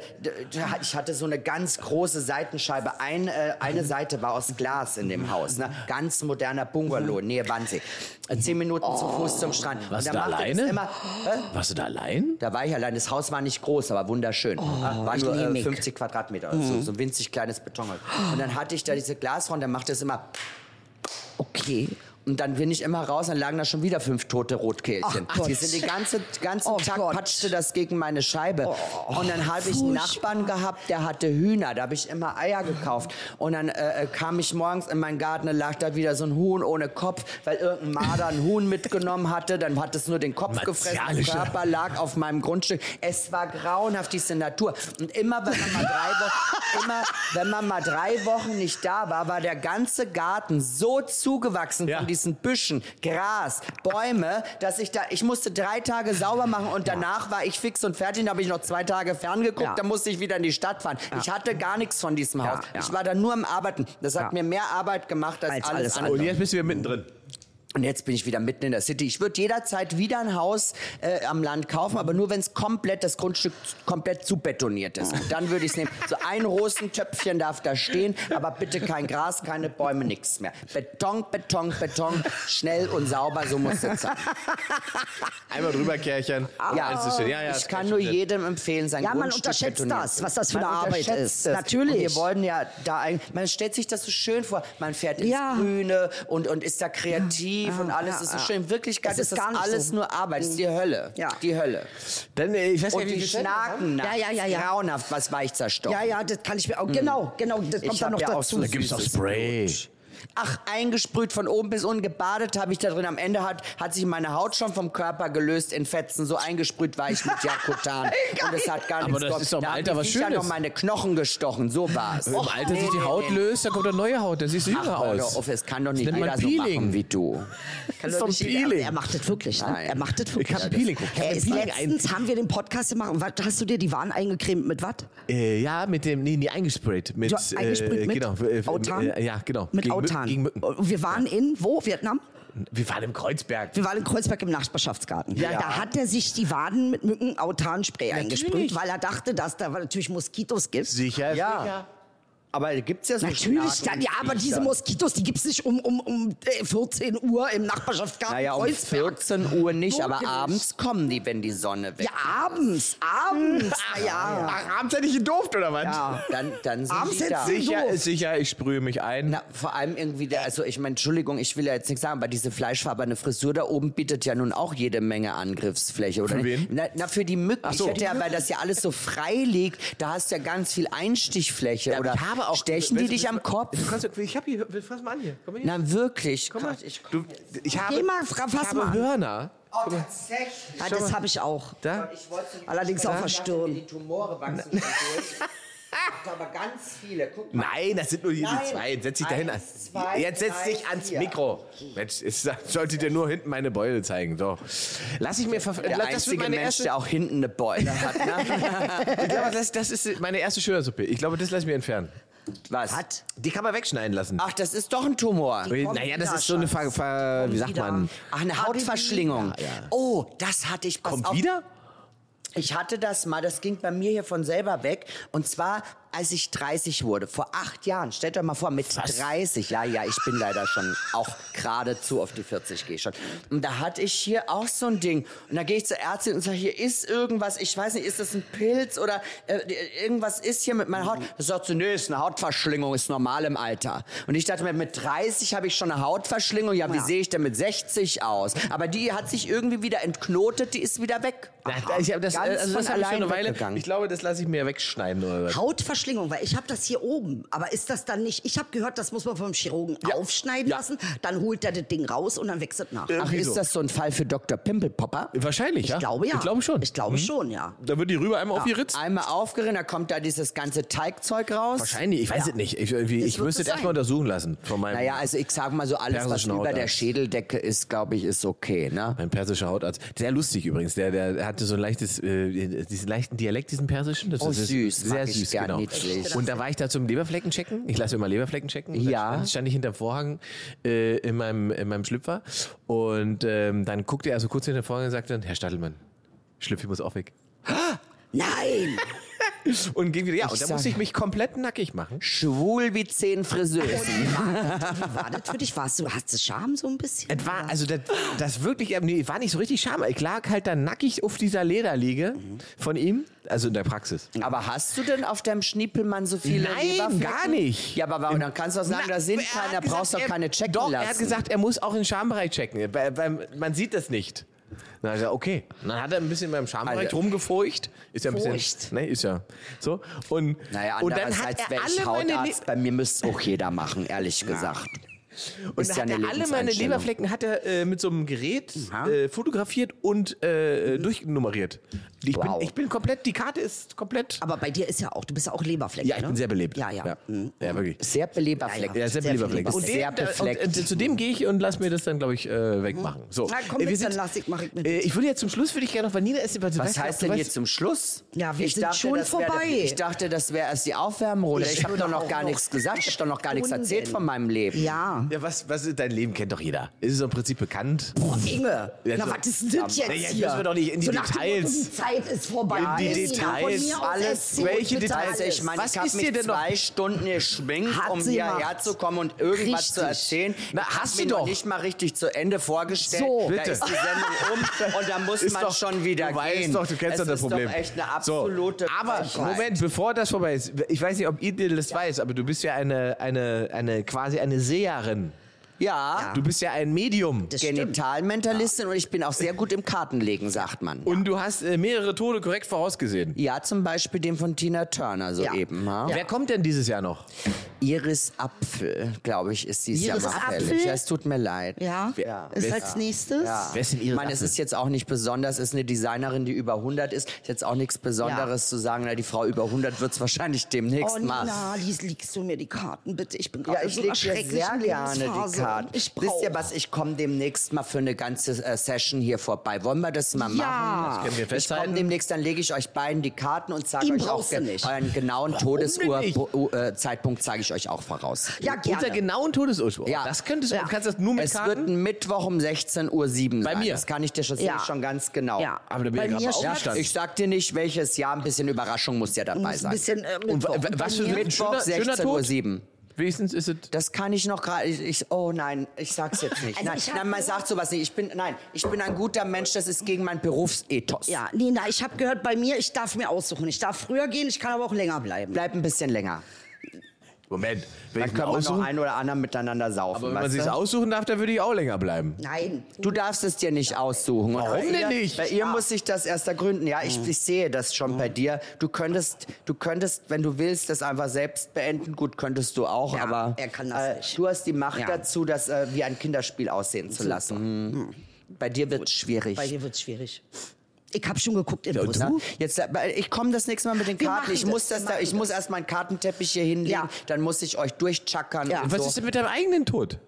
ich hatte so eine ganz große Seitenscheibe. Ein, äh, eine Seite war aus Glas in dem Haus. Ne? Ganz moderner Bungalow, Nähe Wannsee. Äh, Zehn Minuten zu Fuß zum Strand. Warst du da alleine? Immer, äh, Warst du da allein? da war ich allein. Das Haus war nicht groß, aber wunderschön. war ich nur äh, liebe mich. 50 Quadratmeter, so, so ein winzig kleines Betonhaus. Und dann hatte ich da diese Glasfront, dann machte es immer okay. Und dann bin ich immer raus, dann lagen da schon wieder fünf tote Rotkehlchen. Ach die sind den ganzen, ganzen Oh Tag Gott. patschte das gegen meine Scheibe. und dann habe ich einen Nachbarn gehabt, der hatte Hühner. Da habe ich immer Eier gekauft. Und dann äh, äh, kam ich morgens in meinen Garten, da lag da wieder so ein Huhn ohne Kopf, weil irgendein Marder ein Huhn mitgenommen hatte. Dann hat es nur den Kopf gefressen. Der. Körper lag auf meinem Grundstück. Es war grauenhaft, diese Natur. Und immer, wenn man mal drei Wochen, *laughs* immer, wenn man mal drei Wochen nicht da war, war der ganze Garten so zugewachsen Ja. von diesen Büschen, Gras, Bäume, dass ich da, ich musste drei Tage sauber machen und danach war ich fix und fertig. Dann habe ich noch zwei Tage ferngeguckt, Ja. dann musste ich wieder in die Stadt fahren. Ich hatte gar nichts von diesem Ja, Haus. ja. Ich war da nur am Arbeiten. Das hat Ja. mir mehr Arbeit gemacht als, Als alles, alles andere. Und jetzt bist du wieder mittendrin. Und jetzt bin ich wieder mitten in der City. Ich würde jederzeit wieder ein Haus äh, am Land kaufen, aber nur wenn es komplett, das Grundstück komplett zu betoniert ist. Und *laughs* dann würde ich es nehmen. So ein Rosentöpfchen darf da stehen, aber bitte kein Gras, keine Bäume, nichts mehr. Beton, Beton, Beton, schnell und sauber, so muss es sein. *laughs* Einmal drüber kärchern. Ja, ist schön. ja, ja, ich kann nur jedem empfehlen, sein Ja, man Grundstück unterschätzt betoniert das, zu- was das für Man eine Arbeit unterschätzt ist. es. Natürlich. Und wir wollen ja da eigentlich, man stellt sich das so schön vor, man fährt ins Ja. Grüne und, und ist da kreativ und alles ja, ist so ja. schön. In Wirklichkeit Das ist ist das alles so. nur Arbeit, das ist die Hölle. Ja. Die Hölle. Dann, äh, ich weiß Und nicht, wie die schnaken nachts. Ja, ja, ja, ja. Grauenhaft, was weich zerstochen. Ja, ja, das kann ich mir auch. Genau, genau, das kommt Ich dann noch ja auch dazu. so Da gibt's auch Spray. Blut. Ach, eingesprüht von oben bis unten, gebadet habe ich da drin. Am Ende hat, hat sich meine Haut schon vom Körper gelöst in Fetzen. So eingesprüht war ich mit Jakutan. *laughs* Und es hat gar Aber nichts das geholfen. ist doch im Da Alter was Schönes. noch meine Knochen gestochen. So war's. Im Alter sich die Haut löst, dann kommt eine neue Haut. Dann siehst du jünger aus. auf, es kann doch nicht jeder so Peeling. machen wie du. Kann ist doch Peeling. Er macht das wirklich, ne? Nein. Er macht das wirklich. Ich hab ein Peeling. Ich hab ein ist Peeling letztens haben wir den Podcast gemacht. Und was, hast du dir die Waren eingecremt mit was? Äh, ja, mit dem, nee, nee, eingesprayt. Mit, Ja, eingesprüht äh, mit genau, äh? Äh, ja, genau. Mit Gegen Autan. Gegen Mücken. Und wir waren in, wo? Vietnam? Wir waren im Kreuzberg. Wir waren in Kreuzberg im Nachbarschaftsgarten. Ja. Da hat er sich die Waden mit Mücken-Autanspray eingesprüht, weil er dachte, dass da natürlich Moskitos gibt. Sicher, Ja. Aber gibt's ja so Natürlich, Schnaken- ja, aber diese Moskitos, die gibt's nicht um, um, um äh, 14 Uhr im Nachbarschaftsgarten Naja, um Kreuzberg. 14 Uhr nicht, aber abends kommen die, wenn die Sonne weg Ja, abends, abends, *laughs* na ja. Ach, abends hätte ich gedurft, oder was? ja. Dann, dann sind Abends die da. Sicher doof. sicher, ich sprühe mich ein. Na, vor allem irgendwie, der, also ich meine, Entschuldigung, ich will ja jetzt nichts sagen, aber diese fleischfarbene Frisur da oben bietet ja nun auch jede Menge Angriffsfläche, oder? Für wen? Na, na, für die Mücken. Ach so. Ich hätte ja, weil das ja alles so frei liegt, da hast du ja ganz viel Einstichfläche. oder ich habe auch, stechen die dich am Kopf? Du kannst, ich hab hier, fass mal an hier. Komm mal hier. Na wirklich. Komm mal. Ich, Du, ich habe, Geh mal, fra- ich fass habe mal an. Hörner. oh, tatsächlich. Ja, das habe ich auch. Da? Ich Allerdings ich dachte, Stirn. Die Tumore wachsen durch. *laughs* Aber ganz viele. Guck mal. Nein, das sind nur hier Nein. die zwei. Jetzt setz dich dahin. Eins, zwei, Jetzt setz drei, dich ans vier. Mikro. Mensch, es sollte dir nur hinten meine Beule zeigen. So. Lass ich mir verf- Der das einzige meine Mensch, erste, der auch hinten eine Beule hat. Ne? *laughs* ich glaube, das, das ist meine erste Schillersuppe. Ich glaube, das lasse ich mir entfernen. Was? Hat. Die kann man wegschneiden lassen. Ach, das ist doch ein Tumor. naja, das ist so eine Ver. Ver, wie sagt wieder. man? Ach, eine Hautverschlingung. Ja, ja. Oh, das hatte ich. Pass Kommt auf. wieder? Ich hatte das mal, das ging bei mir hier von selber weg. Und zwar, als ich 30 wurde, vor acht Jahren. Stellt euch mal vor, mit 30. Ja, ja, ich bin leider schon auch geradezu auf die 40 gehe schon. Und da hatte ich hier auch so ein Ding. Und da gehe ich zur Ärztin und sage, hier ist irgendwas, ich weiß nicht, ist das ein Pilz oder äh, irgendwas ist hier mit meiner Haut. Da sagt sie, nee, ist eine Hautverschlingung, ist normal im Alter. Und ich dachte mir, mit 30 habe ich schon eine Hautverschlingung. Ja, wie Ja. sehe ich denn mit 60 aus? Aber die hat sich irgendwie wieder entknotet, die ist wieder weg. Ja, ich das, Ganz also das habe ich schon eine Weile. Ich glaube, das lasse ich mir wegschneiden oder was. Hautverschlingung, weil ich habe das hier oben. Aber ist das dann nicht? Ich habe gehört, das muss man vom Chirurgen aufschneiden Ja. lassen. Dann holt er das Ding raus und dann wächst es nach. Ach, ist so. das so ein Fall für Dr. Pimpelpopper? Wahrscheinlich, ja. Ich glaube ja. Ich glaube schon. Ich glaube Mhm. schon, ja. Da wird die rüber einmal aufgeritzt. Einmal aufgerissen, da kommt da dieses ganze Teigzeug raus. Wahrscheinlich, ich weiß es nicht. Ich, ich wird müsste es erstmal untersuchen lassen von meinem, Naja, also ich sag mal so, alles, was über der. Schädeldecke ist, glaube ich, ist okay, ne? mein persischer Hautarzt. Sehr lustig übrigens. Der, der hatte so ein leichtes, äh, diesen leichten Dialekt, diesen persischen. Das Oh, ist süß, Sehr süß, genau. niedlich. Und da war ich da zum Leberflecken checken. Ich lasse immer Leberflecken checken. Und Ja. Dann stand ich hinterm Vorhang äh, in, meinem, in meinem Schlüpfer. Und ähm, dann guckte er so kurz hinter den Vorhang und sagte, Herr Stadelmann, Schlüpfi muss auch weg. Nein! *laughs* Und ging wieder, ja, Ich und da musste ich mich komplett nackig machen. Schwul wie zehn Friseusen. Wie war das für dich? Warst du, hast du Scham so ein bisschen? Es war, also das, das wirklich, äh, nee, war nicht so richtig Scham. Ich lag halt da nackig auf dieser Lederliege von ihm, also in der Praxis. Aber hast du denn auf deinem Schniepelmann so viele Nein, gar nicht. Ja, aber warum, dann kannst du doch sagen, Na, da sind keine, da brauchst du doch keine checken Doch, lassen. er hat gesagt, er muss auch den Schambereich checken, weil, weil man sieht das nicht. Dann hat er okay. Und dann hat er ein bisschen beim Schambereich Also- rumgefurcht. Ist ja ein bisschen, Furcht. ne, ist ja so. Und, naja, und dann hat er wäre ich alle meine, Le Hautarzt. Bei mir müsste es auch jeder machen, ehrlich gesagt. Und Ist ja hat er alle meine. Leberflecken hat er äh, mit so einem Gerät äh, fotografiert und äh, durchnummeriert. Ich, Wow. bin, ich bin komplett, die Karte ist komplett. Aber bei dir ist ja auch, du bist ja auch Leberfleck. Ja, ich ne? bin sehr belebt. Ja, ja. Ja, Mhm. ja wirklich. Sehr beleber Fleck. Ja, sehr Sehr Fleck. Und, Sehr den, da- befleckt. und, äh, zu dem gehe ich und lass mir das dann, glaube ich, äh, wegmachen. So. Na, komm Äh, mit, dann lass ich- mach ich mit. Äh, ich würde jetzt zum Schluss würde ich gerne noch Vanille essen. Was weißt ja, heißt denn jetzt zum Schluss? Ja, wir ich sind dachte, schon vorbei. Ich dachte, das wäre erst die Aufwärmrunde. Ich habe doch noch gar nichts gesagt. Ich habe doch noch gar nichts erzählt von meinem Leben. Ja. Ja, was, was ist dein Leben kennt doch jeder. Ist es im Prinzip bekannt? Boah, Inge, Ja, na, so- was ist denn das jetzt hier? müssen wir doch nicht in die so Details. Die Zeit ist vorbei. In die Details. Alles- welche Details? Ich meine, Was ich habe ist dir mich denn noch- zwei Stunden geschminkt, Hat um hierher zu kommen und irgendwas Richtig. zu erzählen. Na, Ich hast du noch doch. nicht mal richtig zu Ende vorgestellt. So. Da Bitte. ist die Sendung um und da muss *laughs* Ist man doch- schon wieder du weißt gehen. doch, du kennst es doch das ist Problem. Doch echt eine So, absolute aber. Moment, bevor das vorbei ist, ich weiß nicht, ob ihr das weiß, aber du bist ja eine, eine, eine quasi eine Seherin. Jahren Ja, Du bist ja ein Medium. Das. Genitalmentalistin und ich bin auch sehr gut im Kartenlegen, sagt man. Und du hast äh, mehrere Tode korrekt vorausgesehen. Ja, zum Beispiel den von Tina Turner soeben. Ja. Wer kommt denn dieses Jahr noch? Iris Apfel, glaube ich, ist dieses Iris Jahr mal Apfel? fällig. Ja, es tut mir leid. Ja, Wer- ist als nächstes. Ja. Wer ist denn Iris Ich meine, es ist jetzt auch nicht besonders, ist eine Designerin, die über 100 ist. Ist jetzt auch nichts Besonderes zu sagen, na, die Frau über 100 wird es wahrscheinlich demnächst Oh, mal. Nina, lies, legst du mir die Karten, bitte? Ich bin Ja, gerade ich so dir sehr gerne die Lebensphase. Karten. Ich Wisst ihr was, ich komme demnächst mal für eine ganze äh, Session hier vorbei. Wollen wir das mal Ja. machen? können wir Ich festhalten. komme demnächst, dann lege ich euch beiden die Karten und sage euch auch nicht. euren genauen nicht? Todeszeitpunkt zeige ich euch auch voraus. Ja, Unter gerne. genauen Todesurspruch. Ja. Das könntest du, Ja. kannst das nur mit Es wird Karten? ein Mittwoch um 16.07 Uhr sein. Bei mir? Das kann ich dir schon, Ja. ich schon ganz genau. Ja, Aber da bin bei ich mir aufgestanden. Ich sag dir nicht, welches Jahr, ein bisschen Überraschung muss ja dabei muss ein sein. bisschen äh, Und Mittwoch. wa- was für ein Mittwoch schöner, schöner Tod? 16.07 Uhr. Wenigstens ist es. Das kann ich noch gerade. Ich, ich, oh nein, ich sag's jetzt nicht. Also nein, nein, man sagt sowas nicht. Ich bin, nein, ich bin ein guter Mensch. Das ist gegen mein Berufsethos. Ja, Nina, ich habe gehört, bei mir, ich darf mir aussuchen. Ich darf früher gehen, ich kann aber auch länger bleiben. Bleib ein bisschen länger. Moment, wenn Dann ich mir können wir noch aussuchen, ein oder anderen miteinander saufen. aber wenn man weißt sich du? aussuchen darf, dann würde ich auch länger bleiben. Nein. Du darfst es dir nicht aussuchen. Und Warum bei denn ihr, nicht? Bei ihr muss sich das erst ergründen. Ja, ich, ich sehe das schon bei dir. Du könntest, du könntest, wenn du willst, das einfach selbst beenden. Gut, könntest du auch, Ja, aber er kann das äh, nicht. du hast die Macht Ja. dazu, das äh, wie ein Kinderspiel aussehen zu lassen. Hm. Bei dir wird es schwierig. Bei dir wird's schwierig. Ich habe schon geguckt in und Brüssel. du? Jetzt, äh, ich komme das nächste Mal mit den Karten. Ich muss, das, das da, ich machen muss das. erst meinen Kartenteppich hier hinlegen. Ja. Dann muss ich euch durchchackern. Ja. Und Was so. ist denn mit deinem eigenen Tod?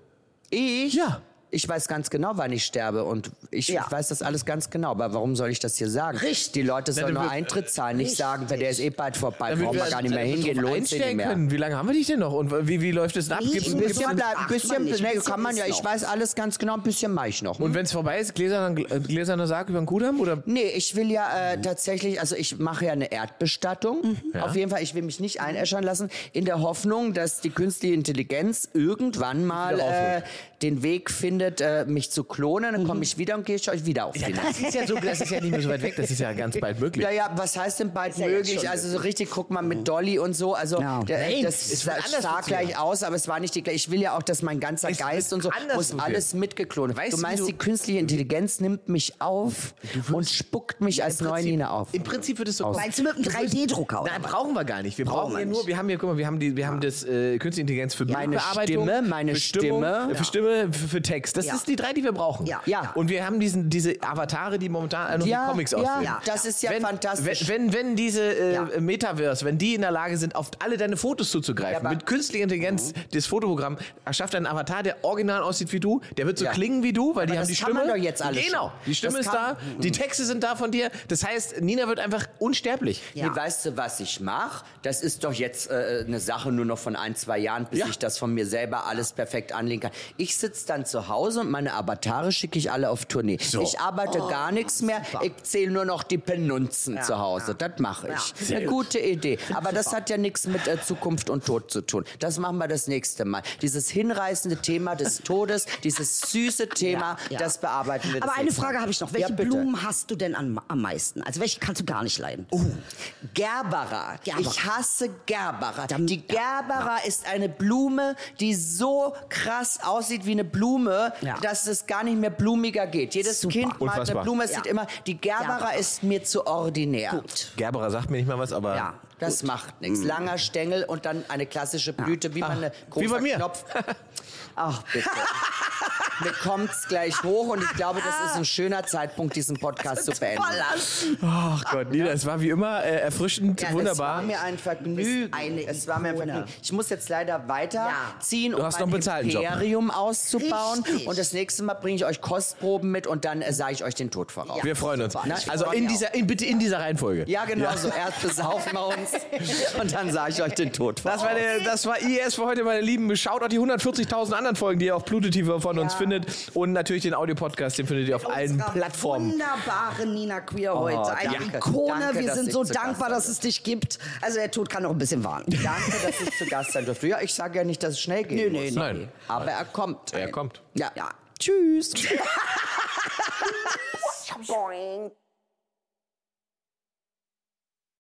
Ich? Ja. Ich weiß ganz genau, wann ich sterbe und ich, Ja. ich weiß das alles ganz genau. Aber warum soll ich das hier sagen? Richtig. Die Leute sollen nur Eintritt zahlen, nicht Richtig. sagen, der ist eh bald vorbei, brauchen wir gar nicht mehr damit hingehen, lohnt sich nicht mehr. können. Wie lange haben wir dich denn noch? Und wie, wie läuft es ab? Gibt's, ein gibt's bisschen ein man bisschen, nicht, nee, kann man ja, ich weiß alles ganz genau, ein bisschen mache ich noch. und wenn es vorbei ist, gläserner, gläserner Sarg über den Kudamm? Oder? Nee, ich will ja äh, tatsächlich, also ich mache ja eine Erdbestattung. Mhm. Ja. Auf jeden Fall, ich will mich nicht einäschern lassen, in der Hoffnung, dass die künstliche Intelligenz irgendwann mal äh, den Weg findet, äh, mich zu klonen. Dann komme ich wieder und gehe ich euch wieder auf die Nase. Das ist ja so, das ist ja nicht mehr so weit weg. Das ist ja ganz bald möglich. Ja, ja, was heißt denn bald ja möglich? Also so richtig, guck mal mit Dolly und so. Also Ja. der, Nein, das es sah, gleich aus, aber es war nicht die gleiche. Ich will ja auch, dass mein ganzer Es Geist und so muss alles mitgeklont. Weißt du meinst, die künstliche Intelligenz nimmt mich auf und spuckt mich als neue Nina auf. Im Prinzip wird es so. Meinst du mit einem 3D-Drucker oder Nein, brauchen wir gar nicht. Wir brauchen wir ja nur, wir haben hier, guck mal, wir haben, die, wir haben das äh, Künstliche Intelligenz für Meine Stimme, meine Stimmung, Stimme. äh, für Stimme, für, für Text. Das Ja. ist die drei, die wir brauchen. Ja. Ja. Und wir haben diesen, diese Avatare, die momentan noch Ja, wie Comics ja, aussehen. Ja. das ist ja wenn, fantastisch. Wenn, wenn, wenn diese äh, Ja. Metaverse, wenn die in der Lage sind, auf alle deine Fotos zuzugreifen, mit künstlicher Intelligenz, das Fotoprogramm erschafft einen Avatar, der original aussieht wie du, der wird so Ja. klingen wie du, weil die Aber haben das die kann Stimme. man doch jetzt alles Genau, die Stimme Das ist kann- da, die Texte sind da von dir. Das heißt, Nina wird einfach unsterblich. Ja. Nee, weißt du, was ich mache? Das ist doch jetzt äh, eine Sache nur noch von ein, zwei Jahren, bis Ja. ich das von mir selber alles perfekt anlegen kann. Ich sitze dann zu Hause und meine Avatare schicke ich alle auf Tournee. Ich arbeite gar nichts mehr. Ich zähle nur noch die Penunzen zu Hause. Das mache ich. Sehr Eine gut. gute Idee. Aber das hat ja nichts mit äh, Zukunft und Tod zu tun. Das machen wir das nächste Mal. Dieses hinreißende Thema des *laughs* Todes, dieses süße Thema, Ja, ja. das bearbeiten wir. das Aber eine. Frage habe ich noch. Welche ja. Blumen hast du denn am, am meisten? Also welche kannst du gar nicht leiden? Gerbera. Gerbera. Ich hasse Gerbera. Die Gerbera ist eine Blume, die so krass aussieht wie eine Blume, Ja. dass es gar nicht mehr blumiger geht. Jedes Super. Kind malt eine. Blume, es Ja. sieht immer, die Gerbera, Gerbera. ist mir zu ordinär. Gut. Gerberer sagt mir nicht mal was, aber Ja. Das macht nichts. Langer Stängel und dann eine klassische Blüte, wie man eine großer wie bei mir. Knopf. *laughs* Ach, bitte. *laughs* mir kommt's gleich hoch und ich glaube, das ist ein schöner Zeitpunkt, diesen Podcast zu beenden. Ach Gott, Nina, es war wie immer äh, erfrischend, Ja, Es war wunderbar. mir ein Vergnügen. eine es war mir ein. Vergnügen. Ich muss jetzt leider weiterziehen, um hast mein bezahlten Job. Imperium auszubauen. Richtig. Und das nächste Mal bringe ich euch Kostproben mit und dann äh, sage ich euch den Tod voraus. Wir freuen uns. Na, Also in dieser, in, bitte in dieser Reihenfolge. Ja, genau so. Erst besaufen wir uns *laughs* und dann sage ich euch den Tod voraus. Das war, der, das war IS für heute, meine Lieben. Schaut auch die 140.000 anderen Folgen, die ihr auf Pluto TV von uns findet. Und natürlich den Audiopodcast, den findet ihr auf allen Plattformen. Wunderbare Nina Queer heute. Eine danke. Ikone. Danke, Wir sind so dankbar, dass es dich gibt. Also der Tod kann noch ein bisschen warten. Danke, dass ich zu Gast sein durfte. Ja, ich sage ja nicht, dass es schnell geht. Nee, nee, nee. Nein. Aber er kommt. Er kommt. Ja. Ja. Tschüss. Boing. *laughs* *laughs*